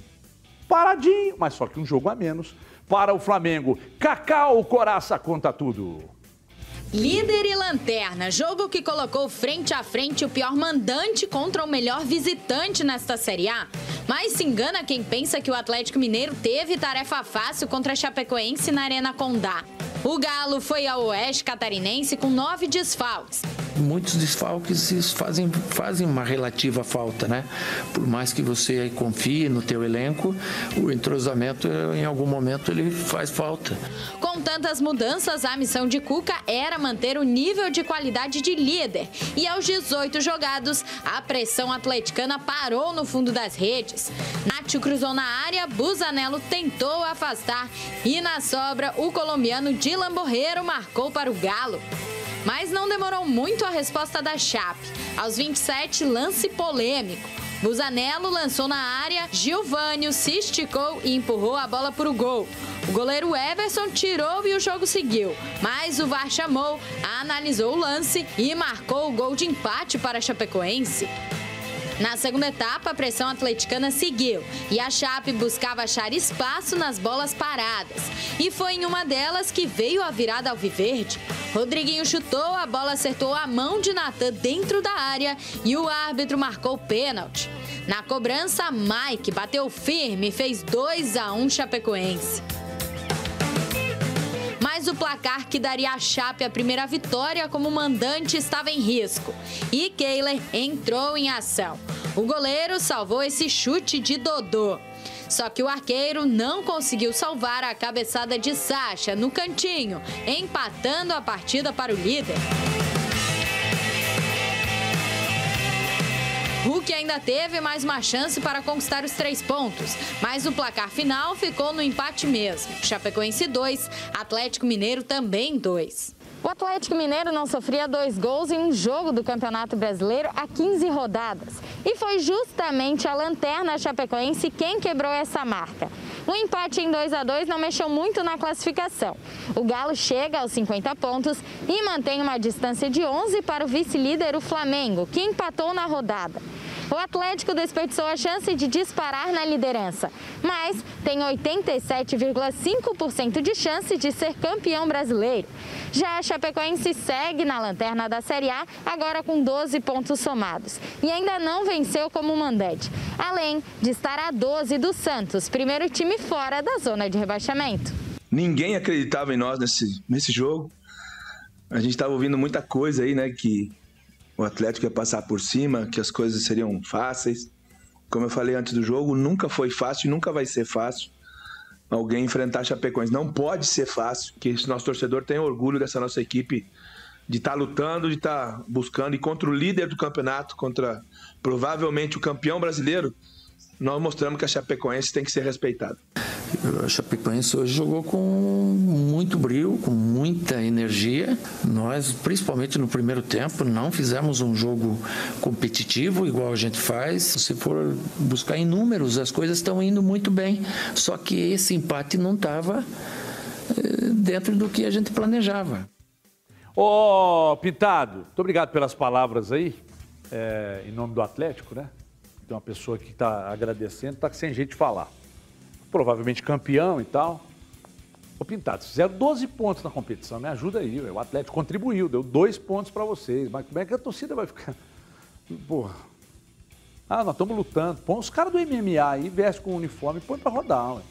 paradinho, mas só que um jogo a menos para o Flamengo. Cacau Coraça conta tudo. Líder e lanterna, jogo que colocou frente a frente o pior mandante contra o melhor visitante nesta Série A. Mas se engana quem pensa que o Atlético Mineiro teve tarefa fácil contra a Chapecoense na Arena Condá. O Galo foi ao Oeste Catarinense com nove desfalques. muitos desfalques fazem, fazem uma relativa falta, né? Por mais que você confie no teu elenco, o entrosamento em algum momento ele faz falta. Com tantas mudanças, a missão de Cuca era manter o nível de qualidade de líder. E aos 18 jogados, a pressão atleticana parou no fundo das redes. Nátio cruzou na área, Busanello tentou afastar e na sobra o colombiano Dylan Borreiro marcou para o Galo. Mas não demorou muito a resposta da Chape. Aos 27, lance polêmico. Busanello lançou na área, Gilvânio se esticou e empurrou a bola para o gol. O goleiro Everson tirou e o jogo seguiu. Mas o VAR chamou, analisou o lance e marcou o gol de empate para a Chapecoense. Na segunda etapa, a pressão atleticana seguiu e a Chape buscava achar espaço nas bolas paradas. E foi em uma delas que veio a virada alviverde. Rodriguinho chutou, a bola acertou a mão de Natan dentro da área e o árbitro marcou o pênalti. Na cobrança, Mike bateu firme e fez 2 a 1 Chapecoense. Mas o placar que daria à Chape a primeira vitória como mandante estava em risco. E Kehler entrou em ação. O goleiro salvou esse chute de Dodô. Só que o arqueiro não conseguiu salvar a cabeçada de Sacha no cantinho, empatando a partida para o líder. Hulk ainda teve mais uma chance para conquistar os três pontos, mas o placar final ficou no empate mesmo. Chapecoense 2, Atlético Mineiro também 2. O Atlético Mineiro não sofria dois gols em um jogo do Campeonato Brasileiro há 15 rodadas. E foi justamente a lanterna chapecoense quem quebrou essa marca. O empate em 2 a 2 não mexeu muito na classificação. O Galo chega aos 50 pontos e mantém uma distância de 11 para o vice-líder, o Flamengo, que empatou na rodada. O Atlético desperdiçou a chance de disparar na liderança, mas tem 87,5% de chance de ser campeão brasileiro. Já a Chapecoense segue na lanterna da Série A, agora com 12 pontos somados, e ainda não venceu como mandante, além de estar a 12 do Santos, primeiro time fora da zona de rebaixamento. Ninguém acreditava em nós nesse, nesse jogo. A gente estava ouvindo muita coisa aí, né? Que o Atlético ia passar por cima, que as coisas seriam fáceis. Como eu falei antes do jogo, nunca foi fácil e nunca vai ser fácil alguém enfrentar Chapecoense. Não pode ser fácil, que esse nosso torcedor tenha orgulho dessa nossa equipe de estar tá lutando, de estar tá buscando e contra o líder do campeonato, contra provavelmente o campeão brasileiro, nós mostramos que a Chapecoense tem que ser respeitada. A Chapecoense hoje jogou com muito brilho, com muita energia. Nós, principalmente no primeiro tempo, não fizemos um jogo competitivo igual a gente faz. Se for buscar em números, as coisas estão indo muito bem. Só que esse empate não estava eh, dentro do que a gente planejava. Ô, oh, Pintado, muito obrigado pelas palavras aí, é, em nome do Atlético, né? Tem uma pessoa que está agradecendo, está sem jeito de falar provavelmente campeão e tal. Ô Pintado, fizeram 12 pontos na competição, me ajuda aí. O Atlético contribuiu, deu dois pontos para vocês. Mas como é que a torcida vai ficar? *laughs* Porra. Ah, nós estamos lutando. Põe os caras do MMA aí, veste com o uniforme e põe para rodar. Ué.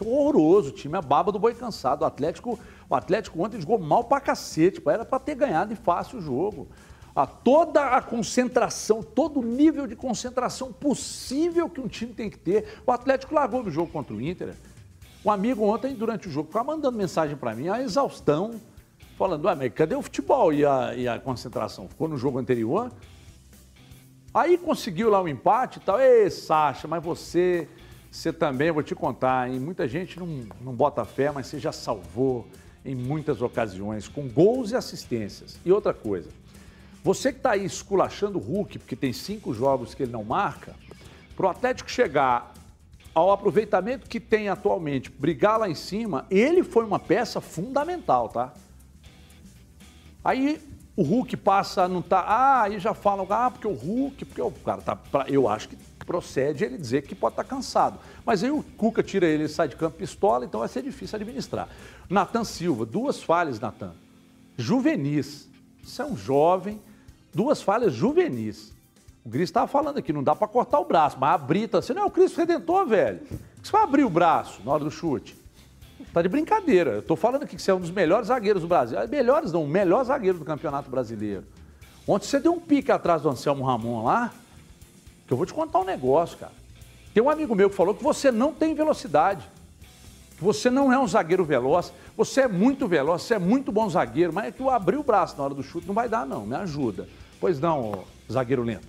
Horroroso, o time é baba do boi cansado. O Atlético, o Atlético ontem jogou mal pra cacete. Era para ter ganhado e fácil o jogo a toda a concentração, todo o nível de concentração possível que um time tem que ter. O Atlético largou do jogo contra o Inter. Um amigo ontem, durante o jogo, ficava mandando mensagem para mim, a exaustão, falando, ah, mas cadê o futebol e a, e a concentração? Ficou no jogo anterior? Aí conseguiu lá o um empate e tal. Ei, Sacha, mas você, você também, vou te contar, hein? muita gente não, não bota fé, mas você já salvou em muitas ocasiões, com gols e assistências. E outra coisa, você que está aí esculachando o Hulk, porque tem cinco jogos que ele não marca, para o Atlético chegar ao aproveitamento que tem atualmente, brigar lá em cima, ele foi uma peça fundamental, tá? Aí o Hulk passa, não tá. Ah, aí já falam, ah, porque o Hulk, porque o cara tá. Eu acho que procede ele dizer que pode estar tá cansado. Mas aí o Cuca tira ele, ele sai de campo pistola, então vai ser difícil administrar. Natan Silva, duas falhas, Natan. Juvenis. Você é um jovem, duas falhas juvenis. O Gris estava falando aqui, não dá para cortar o braço, mas abrir, tá, você não é o Cristo Redentor, velho. Você vai abrir o braço na hora do chute. Tá de brincadeira. Eu tô falando aqui que você é um dos melhores zagueiros do Brasil. Melhores não, o melhor zagueiro do Campeonato Brasileiro. Ontem você deu um pique atrás do Anselmo Ramon lá, que eu vou te contar um negócio, cara. Tem um amigo meu que falou que você não tem velocidade. Que você não é um zagueiro veloz. Você é muito veloz, você é muito bom zagueiro, mas é que eu abrir o braço na hora do chute não vai dar, não. Me ajuda. Pois não, zagueiro lento.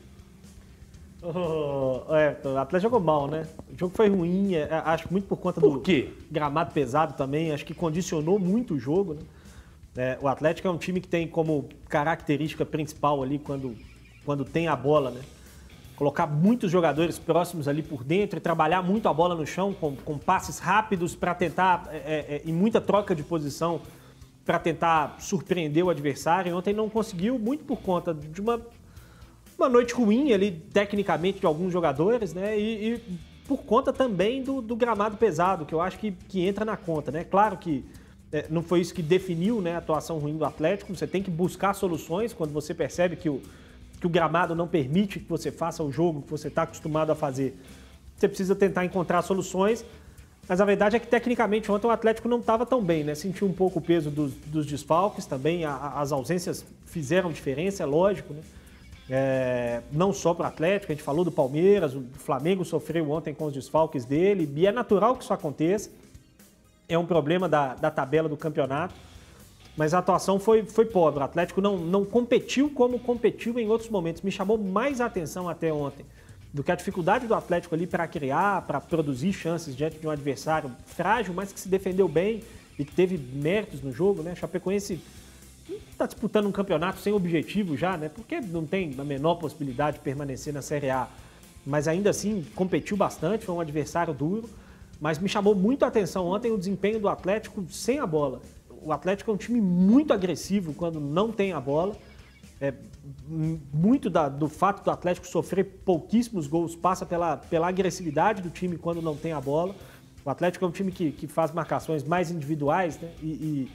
Oh, é, o Atlético jogou mal, né? O jogo foi ruim, é, é, acho muito por conta por do gramado pesado também, acho que condicionou muito o jogo, né? É, o Atlético é um time que tem como característica principal ali, quando, quando tem a bola, né? Colocar muitos jogadores próximos ali por dentro e trabalhar muito a bola no chão, com, com passes rápidos para tentar, é, é, é, e muita troca de posição para tentar surpreender o adversário. Ontem não conseguiu, muito por conta de uma, uma noite ruim ali, tecnicamente, de alguns jogadores, né? E, e por conta também do, do, gramado pesado, que eu acho que, que entra na conta, né? Claro que é, não foi isso que definiu né, a atuação ruim do Atlético. Você tem que buscar soluções quando você percebe que o, que o gramado não permite que você faça o jogo que você está acostumado a fazer. Você precisa tentar encontrar soluções mas a verdade é que tecnicamente ontem o Atlético não estava tão bem, né? Sentiu um pouco o peso dos, dos desfalques também, a, as ausências fizeram diferença, é lógico, né? É, não só para o Atlético, a gente falou do Palmeiras, o Flamengo sofreu ontem com os desfalques dele, e é natural que isso aconteça. É um problema da, da tabela do campeonato, mas a atuação foi, foi pobre. O Atlético não, não competiu como competiu em outros momentos. Me chamou mais atenção até ontem do que a dificuldade do Atlético ali para criar, para produzir chances diante de um adversário frágil, mas que se defendeu bem e que teve méritos no jogo, né? Chapecoense está disputando um campeonato sem objetivo já, né? Porque não tem a menor possibilidade de permanecer na Série A. Mas ainda assim competiu bastante, foi um adversário duro. mas me chamou muito a atenção ontem o desempenho do Atlético sem a bola. O Atlético é um time muito agressivo quando não tem a bola. É, muito da, do fato do Atlético sofrer pouquíssimos gols passa pela, pela agressividade do time quando não tem a bola. O Atlético é um time que, que faz marcações mais individuais, né? E, e,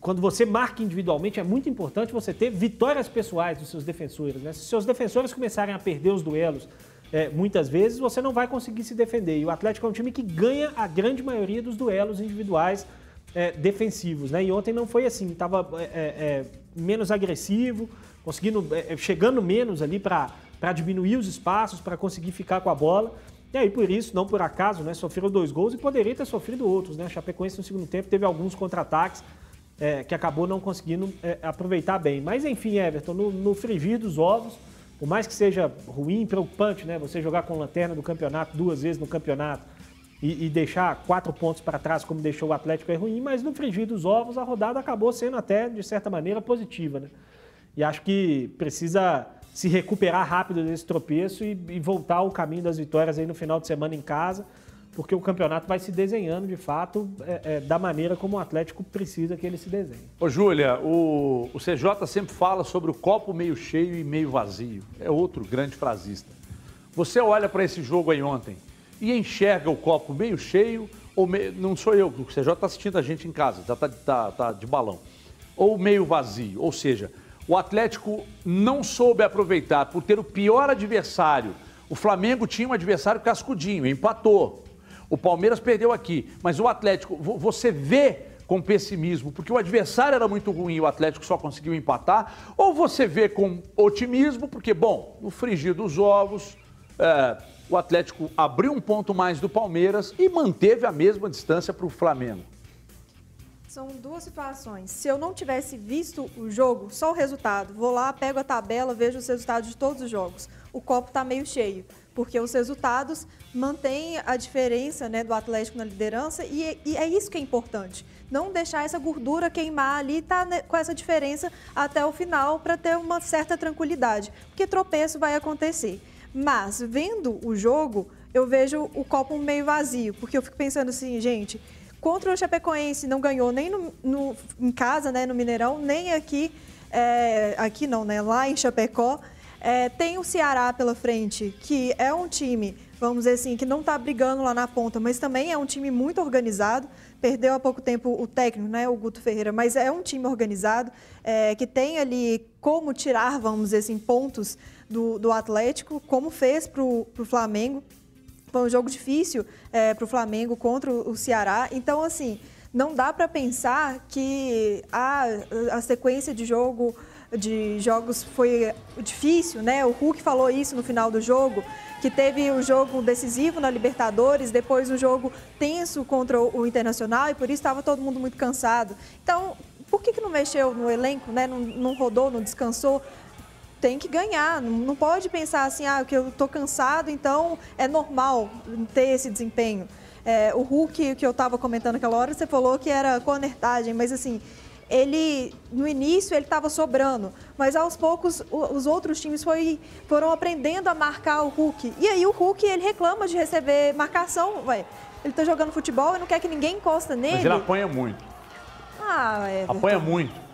quando você marca individualmente, é muito importante você ter vitórias pessoais dos seus defensores. Né? Se seus defensores começarem a perder os duelos é, muitas vezes, você não vai conseguir se defender. E o Atlético é um time que ganha a grande maioria dos duelos individuais é, defensivos. Né? E ontem não foi assim, estava é, é, menos agressivo, conseguindo, é, chegando menos ali para diminuir os espaços, para conseguir ficar com a bola. E aí, por isso, não por acaso, né, sofreu dois gols e poderia ter sofrido outros. Né? A Chapecoense no segundo tempo teve alguns contra-ataques é, que acabou não conseguindo é, aproveitar bem. Mas enfim, Everton, no, no frigir dos ovos, por mais que seja ruim, preocupante, né? Você jogar com lanterna do campeonato duas vezes no campeonato e, e deixar quatro pontos para trás, como deixou o Atlético, é ruim, mas no frigir dos ovos a rodada acabou sendo até, de certa maneira, positiva, né? E acho que precisa se recuperar rápido desse tropeço e, e voltar ao caminho das vitórias aí no final de semana em casa porque o campeonato vai se desenhando de fato é, é, da maneira como o Atlético precisa que ele se desenhe. Ô Júlia, o, o CJ sempre fala sobre o copo meio cheio e meio vazio. É outro grande frasista. Você olha para esse jogo aí ontem e enxerga o copo meio cheio, ou meio, não sou eu, o CJ está assistindo a gente em casa, já está tá, tá de balão, ou meio vazio. Ou seja, o Atlético não soube aproveitar por ter o pior adversário. O Flamengo tinha um adversário cascudinho, empatou. O Palmeiras perdeu aqui, mas o Atlético, você vê com pessimismo, porque o adversário era muito ruim e o Atlético só conseguiu empatar, ou você vê com otimismo, porque, bom, no frigir dos ovos, é, o Atlético abriu um ponto mais do Palmeiras e manteve a mesma distância para o Flamengo. São duas situações. Se eu não tivesse visto o jogo, só o resultado, vou lá, pego a tabela, vejo os resultados de todos os jogos. O copo está meio cheio porque os resultados mantêm a diferença né, do Atlético na liderança e, e, é isso que é importante. Não deixar essa gordura queimar ali tá né, com essa diferença até o final para ter uma certa tranquilidade, porque tropeço vai acontecer. Mas vendo o jogo, eu vejo o copo meio vazio, porque eu fico pensando assim, gente, contra o Chapecoense não ganhou nem no, no em casa, né, no Mineirão, nem aqui, é, aqui não, né, lá em Chapecó. É, tem o Ceará pela frente, que é um time, vamos dizer assim, que não está brigando lá na ponta, mas também é um time muito organizado. Perdeu há pouco tempo o técnico, né, o Guto Ferreira, mas é um time organizado, é, que tem ali como tirar, vamos dizer assim, pontos do, do Atlético, como fez para o Flamengo. Foi um jogo difícil é, para o Flamengo contra o Ceará. Então, assim, não dá para pensar que a, a sequência de jogo de jogos foi difícil, né? O Hulk falou isso no final do jogo, que teve um jogo decisivo na Libertadores, depois um jogo tenso contra o Internacional e por isso estava todo mundo muito cansado. Então, por que, que não mexeu no elenco, né? Não, não rodou, não descansou? Tem que ganhar, não pode pensar assim, ah, que eu estou cansado, então é normal ter esse desempenho. É, o Hulk, que eu estava comentando aquela hora, você falou que era cornertagem, mas assim, ele no início ele estava sobrando, mas aos poucos os outros times foi, foram aprendendo a marcar o Hulk. E aí o Hulk ele reclama de receber marcação, ué. Ele está jogando futebol e não quer que ninguém encosta nele. Mas ele apanha muito. Ah, é. Apanha muito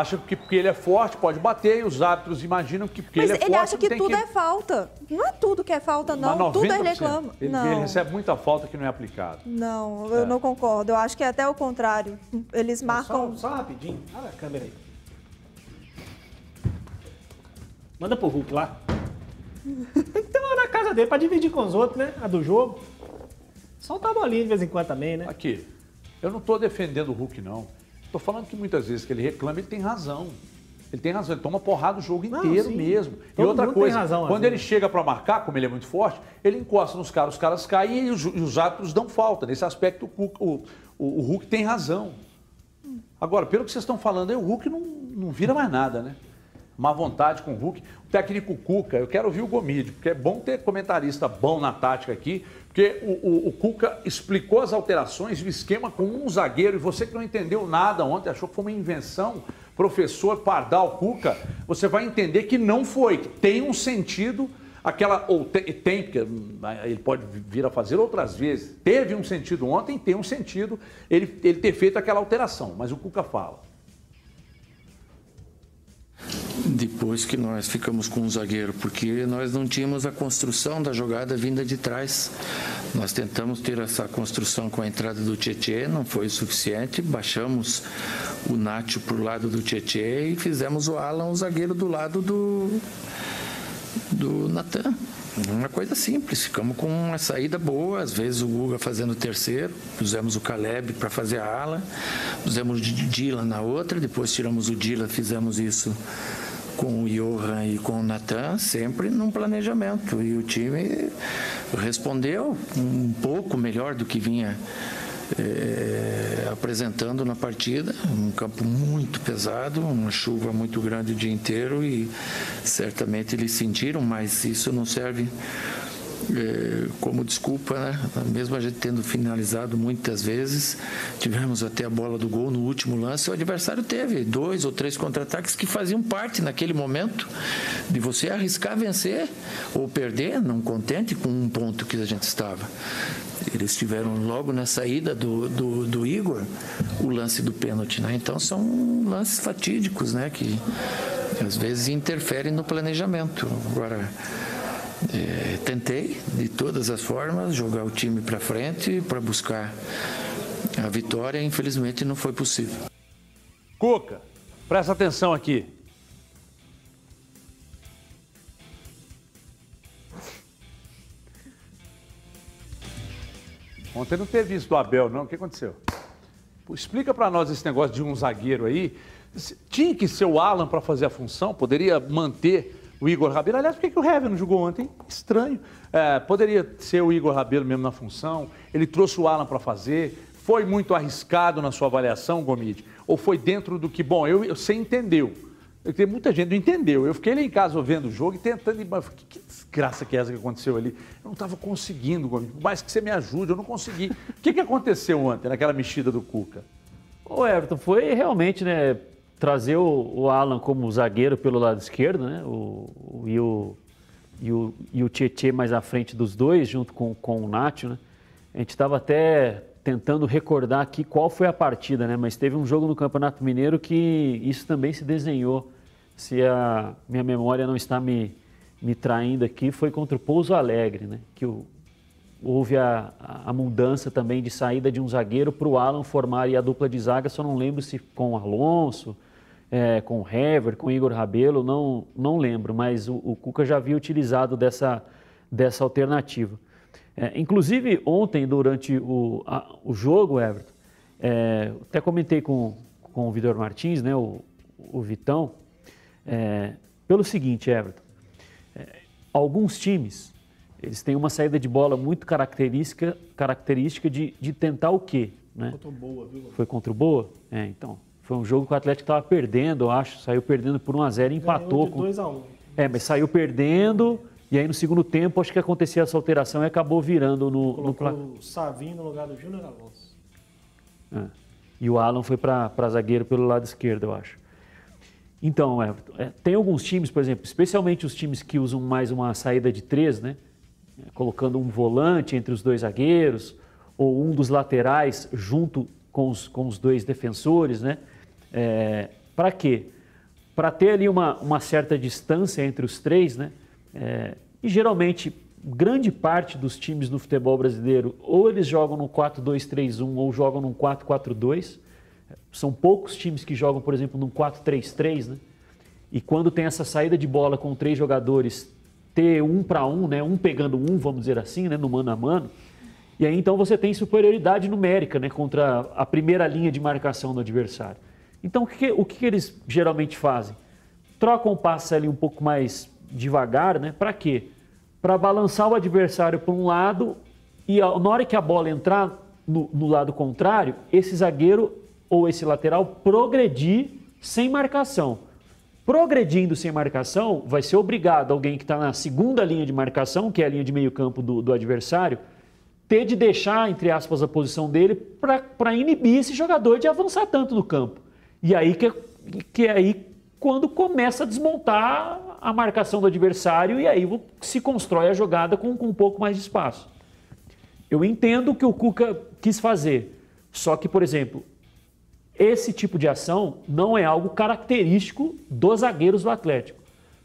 acha que porque ele é forte pode bater e os árbitros imaginam que porque Mas ele é ele forte. acha que tudo que... é falta. Não é tudo que é falta, não. Tudo ele reclama. Ele, não. ele recebe muita falta que não é aplicado. Não, eu é. não concordo. Eu acho que é até o contrário. Eles marcam. Só, só rapidinho. Olha a câmera aí. Manda pro Hulk lá. *laughs* então na casa dele, pra dividir com os outros, né? A do jogo. Solta a bolinha de vez em quando também, né? Aqui. Eu não tô defendendo o Hulk, não. Estou falando que muitas vezes que ele reclama, ele tem razão. Ele tem razão, ele toma porrada o jogo inteiro Não, mesmo. Todo e outra coisa, razão, quando ele chega para marcar, como ele é muito forte, ele encosta nos caras, os caras caem e os, e os árbitros dão falta. Nesse aspecto, o, o, o, Hulk tem razão. Agora, pelo que vocês estão falando, aí, o Hulk não, não vira mais nada, né? Má vontade com o Hulk. O técnico Cuca, eu quero ouvir o Gomide, porque é bom ter comentarista bom na tática aqui, porque o, o, o, Cuca explicou as alterações e o esquema com um zagueiro, e você que não entendeu nada ontem, achou que foi uma invenção, professor Pardal Cuca, você vai entender que não foi, que tem um sentido aquela, ou tem, tem, porque né, ele pode vir a fazer outras vezes, teve um sentido ontem, tem um sentido ele, ele ter feito aquela alteração, mas o Cuca fala. Depois que nós ficamos com um zagueiro, porque nós não tínhamos a construção da jogada vinda de trás. Nós tentamos ter essa construção com a entrada do Tietê, não foi o suficiente. Baixamos o Nacho para o lado do Tietê e fizemos o Alan, o zagueiro, do lado do, do Natan. Uma coisa simples, ficamos com uma saída boa, às vezes o Guga fazendo o terceiro, pusemos o Caleb para fazer a ala, pusemos o Dylan na outra, depois tiramos o Dylan, fizemos isso com o Johan e com o Natan, sempre num planejamento. E o time respondeu um pouco melhor do que vinha é, apresentando na partida. Um campo muito pesado, uma chuva muito grande o dia inteiro e certamente eles sentiram, mas isso não serve como desculpa, né? mesmo a gente tendo finalizado muitas vezes, tivemos até a bola do gol no último lance, o adversário teve dois ou três contra-ataques que faziam parte naquele momento de você arriscar vencer ou perder, não contente com um ponto que a gente estava. Eles tiveram logo na saída do, do, do Igor o lance do pênalti, né? Então são lances fatídicos, né? Que às vezes interferem no planejamento. Agora é, tentei, de todas as formas, jogar o time para frente para buscar a vitória. Infelizmente, não foi possível. Cuca, presta atenção aqui. Ontem não teve isso do Abel, não. O que aconteceu? explica para nós esse negócio de um zagueiro aí. Tinha que ser o Alan para fazer a função? Poderia manter o Igor Rabelo. Aliás, por que, que o Hever não jogou ontem? Estranho. É, poderia ser o Igor Rabelo mesmo na função. Ele trouxe o Alan para fazer. Foi muito arriscado na sua avaliação, Gomide? Ou foi dentro do que, bom, eu, eu você entendeu. Tem muita gente não entendeu. Eu fiquei lá em casa vendo o jogo e tentando. Que, que desgraça que é essa que aconteceu ali? Eu não estava conseguindo, Gomide. Mais que você me ajude, eu não consegui. O que, que aconteceu ontem, naquela mexida do Cuca? Ô, Everton, foi realmente, né? Trazer o, o, Alan como zagueiro pelo lado esquerdo, né? O, o, e, o, e, o, e o Tietê mais à frente dos dois, junto com, com o Nacho, né? A gente estava até tentando recordar aqui qual foi a partida, né? Mas teve um jogo no Campeonato Mineiro que isso também se desenhou. Se a minha memória não está me, me traindo aqui, foi contra o Pouso Alegre, né? Que o, houve a, a, mudança também de saída de um zagueiro para o Alan formar a dupla de zaga, só não lembro se com o Alonso, é, com o Hever, com o Igor Rabelo, não, não lembro, mas o, o Cuca já havia utilizado dessa, dessa alternativa. É, inclusive, ontem, durante o, a, o jogo, Everton, é, até comentei com, com o Vitor Martins, né, o, o Vitão, é, pelo seguinte, Everton, é, alguns times, eles têm uma saída de bola muito característica, característica de, de tentar o quê? Né? Contra o Boa, viu? Foi contra o Boa? É, então. Foi um jogo que o Atlético estava perdendo, eu acho. Saiu perdendo por 1x0 e empatou. De 2x1. É, mas saiu perdendo e aí no segundo tempo acho que acontecia essa alteração e acabou virando no. Colocou no... o Savinho no lugar do Júnior Alonso. É. E o Alan foi para zagueiro pelo lado esquerdo, eu acho. Então, é, é, tem alguns times, por exemplo, especialmente os times que usam mais uma saída de três, né? Colocando um volante entre os dois zagueiros, ou um dos laterais junto com os, com os dois defensores, né? É, para quê? Para ter ali uma, uma certa distância entre os três, né? É, e geralmente, grande parte dos times no futebol brasileiro, ou eles jogam no 4-2-3-1 ou jogam no 4-4-2. São poucos times que jogam, por exemplo, no 4-3-3, né? E quando tem essa saída de bola com três jogadores, ter um para um, né? Um pegando um, vamos dizer assim, né? No mano a mano. E aí então você tem superioridade numérica, né? Contra a primeira linha de marcação do adversário. Então, o que, o que eles geralmente fazem? Trocam o passe ali um pouco mais devagar, né? Para quê? Para balançar o adversário para um lado e na hora que a bola entrar no, no lado contrário, esse zagueiro ou esse lateral progredir sem marcação. Progredindo sem marcação, vai ser obrigado alguém que está na segunda linha de marcação, que é a linha de meio campo do, do adversário, ter de deixar, entre aspas, a posição dele para inibir esse jogador de avançar tanto no campo. E aí que, que aí quando começa a desmontar a marcação do adversário e aí se constrói a jogada com, com um pouco mais de espaço. Eu entendo o que o Cuca quis fazer, só que, por exemplo, esse tipo de ação não é algo característico dos zagueiros do Atlético.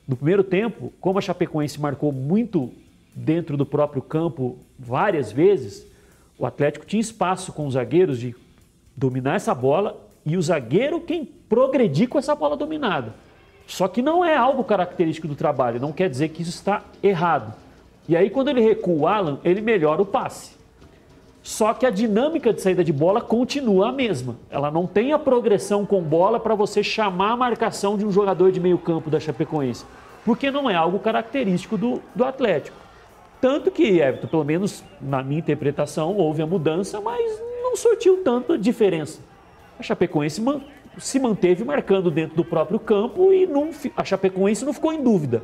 No primeiro tempo, como a Chapecoense marcou muito dentro do próprio campo várias vezes, o Atlético tinha espaço com os zagueiros de dominar essa bola e o zagueiro quem progredir com essa bola dominada. Só que não é algo característico do trabalho, não quer dizer que isso está errado. E aí, quando ele recua o Alan, ele melhora o passe. Só que a dinâmica de saída de bola continua a mesma. Ela não tem a progressão com bola para você chamar a marcação de um jogador de meio campo da Chapecoense, porque não é algo característico do, do Atlético. Tanto que, Everton, pelo menos na minha interpretação, houve a mudança, mas não surtiu tanta diferença. A Chapecoense se manteve marcando dentro do próprio campo e não, a Chapecoense não ficou em dúvida.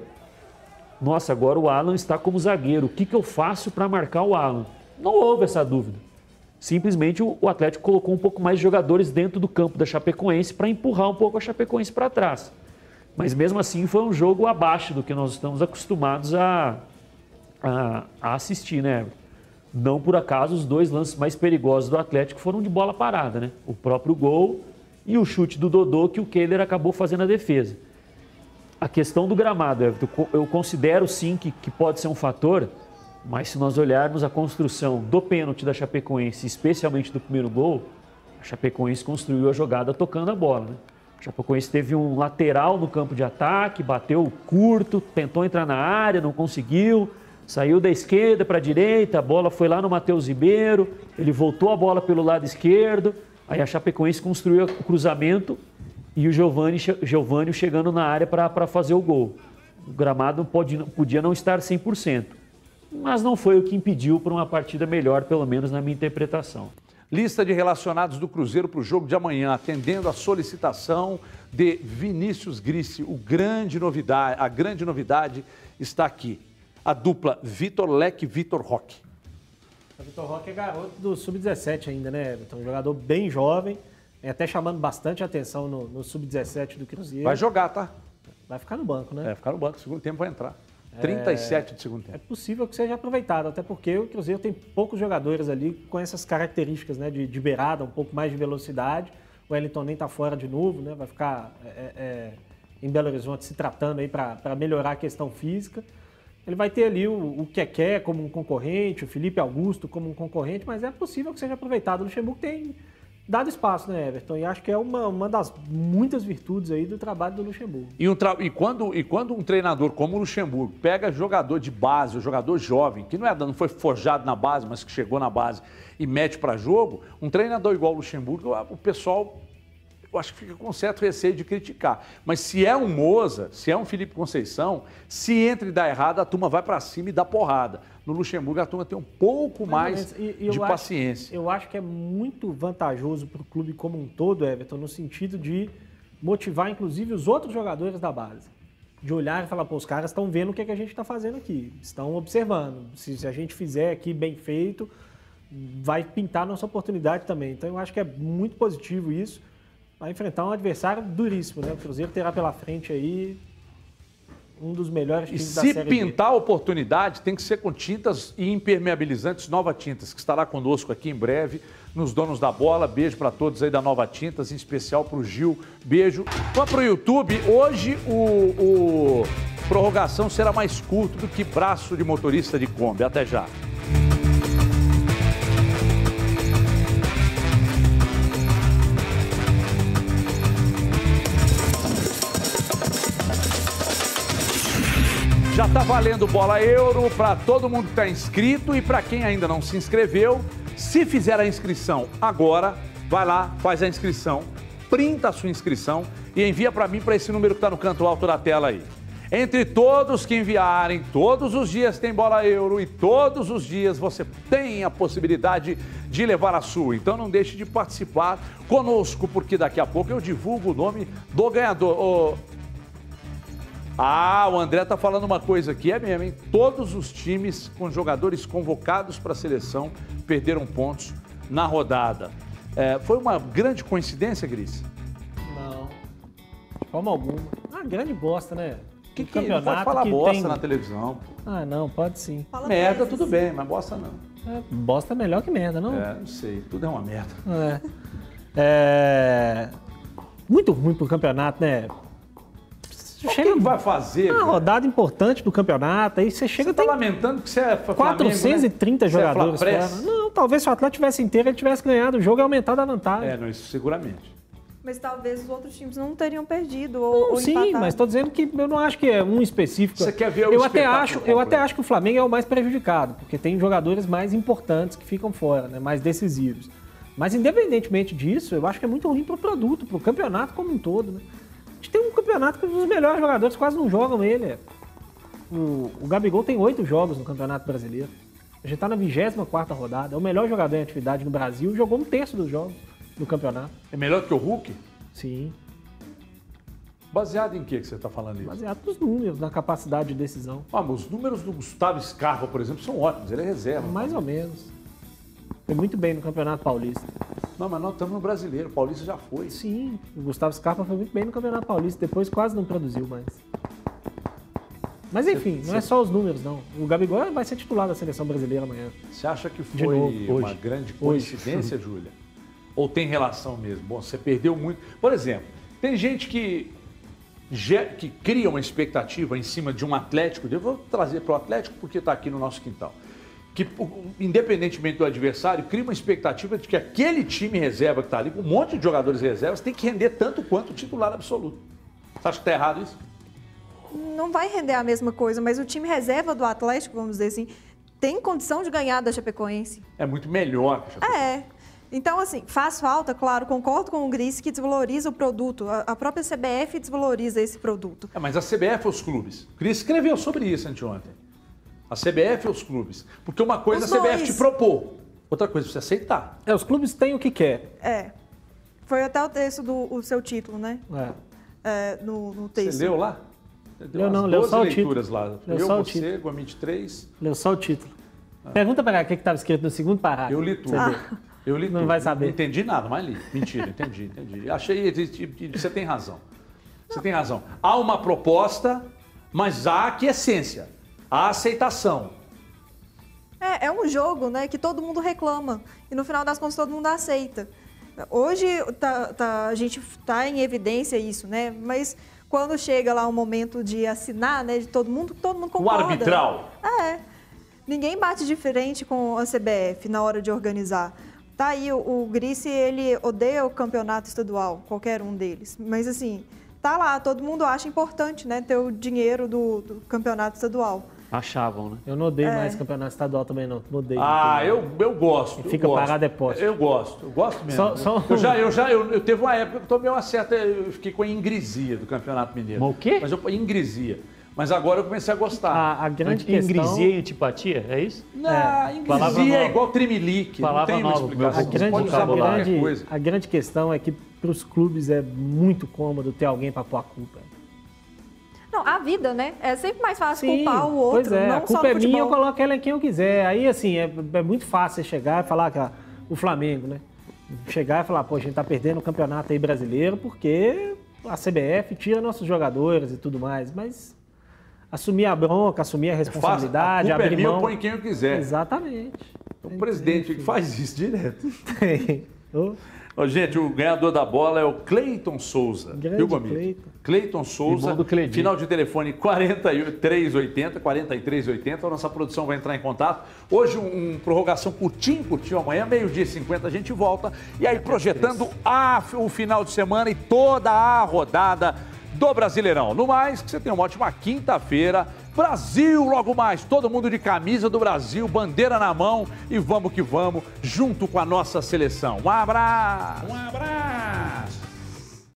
Nossa, agora o Alan está como zagueiro. O que, que eu faço para marcar o Alan? Não houve essa dúvida. Simplesmente o Atlético colocou um pouco mais de jogadores dentro do campo da Chapecoense para empurrar um pouco a Chapecoense para trás. Mas mesmo assim foi um jogo abaixo do que nós estamos acostumados a, a, a assistir, né? Não por acaso os dois lances mais perigosos do Atlético foram de bola parada, né? O próprio gol e o chute do Dodô que o Kehler acabou fazendo a defesa. A questão do gramado, Everton, eu considero sim que, que pode ser um fator, mas se nós olharmos a construção do pênalti da Chapecoense, especialmente do primeiro gol, a Chapecoense construiu a jogada tocando a bola. Né? A Chapecoense teve um lateral no campo de ataque, bateu curto, tentou entrar na área, não conseguiu, saiu da esquerda para a direita, a bola foi lá no Matheus Ribeiro, ele voltou a bola pelo lado esquerdo, aí a Chapecoense construiu o cruzamento e o Giovani, Giovani chegando na área para fazer o gol. O gramado pode, podia não estar 100% mas não foi o que impediu para uma partida melhor, pelo menos na minha interpretação. Lista de relacionados do Cruzeiro para o jogo de amanhã, atendendo a solicitação de Vinícius Grissi. O grande novidade, a grande novidade está aqui. A dupla Vitor Leque e Vitor Roque. O Vitor Roque é garoto do Sub-17 ainda, né? Então, um jogador bem jovem, é até chamando bastante atenção no, no Sub-17 do Cruzeiro. Vai jogar, tá? Vai ficar no banco, né? Vai ficar no banco, segundo tempo vai entrar. 37 é, de segundo tempo. É possível que seja aproveitado, até porque o Cruzeiro tem poucos jogadores ali com essas características né, de, de beirada, um pouco mais de velocidade. O Wellington nem está fora de novo, né, vai ficar é, é, é em Belo Horizonte se tratando aí para melhorar a questão física. Ele vai ter ali o, o Keké como um concorrente, o Felipe Augusto como um concorrente, mas é possível que seja aproveitado. O Luxemburgo tem dado espaço, né, Everton? E acho que é uma, uma das muitas virtudes aí do trabalho do Luxemburgo. E, um tra... e, quando, e quando um treinador como o Luxemburgo pega jogador de base, o jogador jovem, que não, é, não foi forjado na base, mas que chegou na base e mete para jogo, um treinador igual o Luxemburgo, o pessoal eu acho que fica com certo receio de criticar. Mas se é um Moza, se é um Felipe Conceição, se entra e dá errado, a turma vai para cima e dá porrada. No Luxemburgo, a turma tem um pouco mais e, de acho, paciência. Eu acho que é muito vantajoso para o clube como um todo, Everton, no sentido de motivar, inclusive, os outros jogadores da base. De olhar e falar, pô, os caras estão vendo o que, é que a gente está fazendo aqui, estão observando. Se, se a gente fizer aqui bem feito, vai pintar nossa oportunidade também. Então, eu acho que é muito positivo isso vai enfrentar um adversário duríssimo, né? O Cruzeiro terá pela frente aí um dos melhores times e da Série Se pintar a oportunidade, tem que ser com tintas e impermeabilizantes Nova Tintas, que estará conosco aqui em breve, nos donos da bola. Beijo para todos aí da Nova Tintas, em especial para o Gil. Beijo. Vamos para o YouTube. Hoje o, o prorrogação será mais curto do que braço de motorista de Kombi. Até já. Está valendo bola euro para todo mundo que está inscrito e para quem ainda não se inscreveu. Se fizer a inscrição agora, vai lá, faz a inscrição, printa a sua inscrição e envia para mim para esse número que está no canto alto da tela aí. Entre todos que enviarem, todos os dias tem bola euro e todos os dias você tem a possibilidade de levar a sua. Então não deixe de participar conosco, porque daqui a pouco eu divulgo o nome do ganhador. Ah, o André tá falando uma coisa aqui, é mesmo, hein? Todos os times com jogadores convocados para a seleção perderam pontos na rodada. É, foi uma grande coincidência, Gris? Não, de forma alguma. Ah, grande bosta, né? Que que não pode falar que bosta tem- na televisão. Ah, não, pode sim. Merda, tudo bem, mas bosta não. É, bosta é melhor que merda, não? É, não sei, tudo é uma merda. É. É, Muito ruim pro campeonato, né? O que que vai fazer? Uma velho? rodada importante do campeonato, aí você chega Você tá tem lamentando que você é Flamengo, 430 né? Você é jogadores fora. Não, talvez se o Atlético tivesse inteiro, ele tivesse ganhado o jogo e aumentado a vantagem. É, não, isso seguramente. Mas talvez os outros times não teriam perdido ou, ou Sim, empatado. mas estou dizendo que eu não acho que é um específico. Você quer ver o eu até acho, Eu até acho que o Flamengo é o mais prejudicado, porque tem jogadores mais importantes que ficam fora, né, mais decisivos. Mas independentemente disso, eu acho que é muito ruim para o produto, para o campeonato como um todo. Né? A gente tem um campeonato que os melhores jogadores quase não jogam ele. O, o Gabigol tem oito jogos no Campeonato Brasileiro. A gente está na 24 rodada. É o melhor jogador em atividade no Brasil e jogou um terço dos jogos do campeonato. É melhor que o Hulk? Sim. Baseado em que que você está falando isso? Baseado nos números, na capacidade de decisão. Ah, mas os números do Gustavo Scarpa, por exemplo, são ótimos. Ele é reserva. Mais ou menos. Foi muito bem no Campeonato Paulista. Não, mas nós estamos no brasileiro. O Paulista já foi. Sim, o Gustavo Scarpa foi muito bem no Campeonato Paulista, depois quase não produziu mais. Mas enfim, não é só os números, não. O Gabigol vai ser titular da seleção brasileira amanhã. Você acha que foi novo, uma grande coincidência, Júlia? Ou tem relação mesmo? Bom, você perdeu muito. Por exemplo, tem gente que, que cria uma expectativa em cima de um Atlético. Eu vou trazer para o Atlético porque está aqui no nosso quintal. Que, independentemente do adversário, cria uma expectativa de que aquele time reserva que está ali, com um monte de jogadores reservas, tem que render tanto quanto o titular absoluto. Você acha que está errado isso? Não vai render a mesma coisa, mas o time reserva do Atlético, vamos dizer assim, tem condição de ganhar da Chapecoense. É muito melhor. É. Então, assim, faz falta, claro, concordo com o Gris que desvaloriza o produto. A a própria CBF desvaloriza esse produto. É, mas a CBF ou os clubes? O Cris escreveu sobre isso anteontem. A CBF ou os clubes? Porque uma coisa Os a CBF dois. te propor, outra coisa é você aceitar. É, os clubes têm o que quer. É. Foi até o texto do o seu título, né? É. É, no, no texto. Você leu lá? Você Leu não, leu 12 só o leituras título. lá. Leu eu, só o você, título. Guamite 3. Leu só o título. Pergunta pra ela o que estava escrito no segundo parágrafo. Eu li tudo. Vê. Eu li Não tudo. vai saber. Não entendi nada, mas li. Mentira, entendi, entendi. Achei. Você tem razão. Você tem razão. Há uma proposta, mas há que Há aceitação. É, é um jogo, né, que todo mundo reclama. E no final das contas todo mundo aceita. Hoje tá- tá- a gente está em evidência isso, né? Mas quando chega lá o momento de assinar, né, de todo mundo, todo mundo O concorda. arbitral. É. Ninguém bate de frente com a CBF na hora de organizar. Tá aí, o, o Grice, ele odeia o campeonato estadual, qualquer um deles. Mas assim, tá lá, todo mundo acha importante, né, ter o dinheiro do, do campeonato estadual. Achavam, né? Eu não odeio É. mais campeonato estadual também, não. Não odeio. Ah, não eu, eu gosto. E fica eu gosto. parado é poste. Eu gosto, eu gosto mesmo. Só- só- Eu já, eu já, eu, eu teve uma época que eu tomei uma certa, eu fiquei com a ingresia do Campeonato Mineiro. Mas o quê? Mas eu ingresia. Mas agora eu comecei a gostar. A, a grande questão... Ingresia e antipatia, é isso? Não, Palavra ingresia é igual tremelique. Palavra não tem uma nova, explicação. A grande, pode usar a, grande, coisa. a grande questão é que para os clubes é muito cômodo ter alguém para pôr a culpa. Não, a vida, né? É sempre mais fácil Sim, culpar o outro, pois é, não a só culpa é minha, eu futebol. coloco ela em quem eu quiser. Aí, assim, é, é muito fácil você chegar e falar que ah, o Flamengo, né? Chegar e falar, pô, a gente tá perdendo o campeonato aí brasileiro porque a CBF tira nossos jogadores e tudo mais. Mas assumir a bronca, assumir a Fácil. responsabilidade, a culpa é abrir minha, eu ponho quem eu quiser. Exatamente. O presidente que faz isso direto. *laughs* Tem. Ô, gente, o ganhador da bola é o Cleiton Souza. Grande Viu? Cleiton. Cleiton Souza. Final de telefone 4380, 4380. A nossa produção vai entrar em contato. Hoje, um, um prorrogação curtinho, curtinho. Amanhã, meio-dia e 50, a gente volta. E aí, projetando a, o final de semana e toda a rodada do Brasileirão. No mais, que você tenha uma ótima quinta-feira. Brasil, logo mais, todo mundo de camisa do Brasil, bandeira na mão e vamos que vamos, junto com a nossa seleção. Um abraço! Um abraço!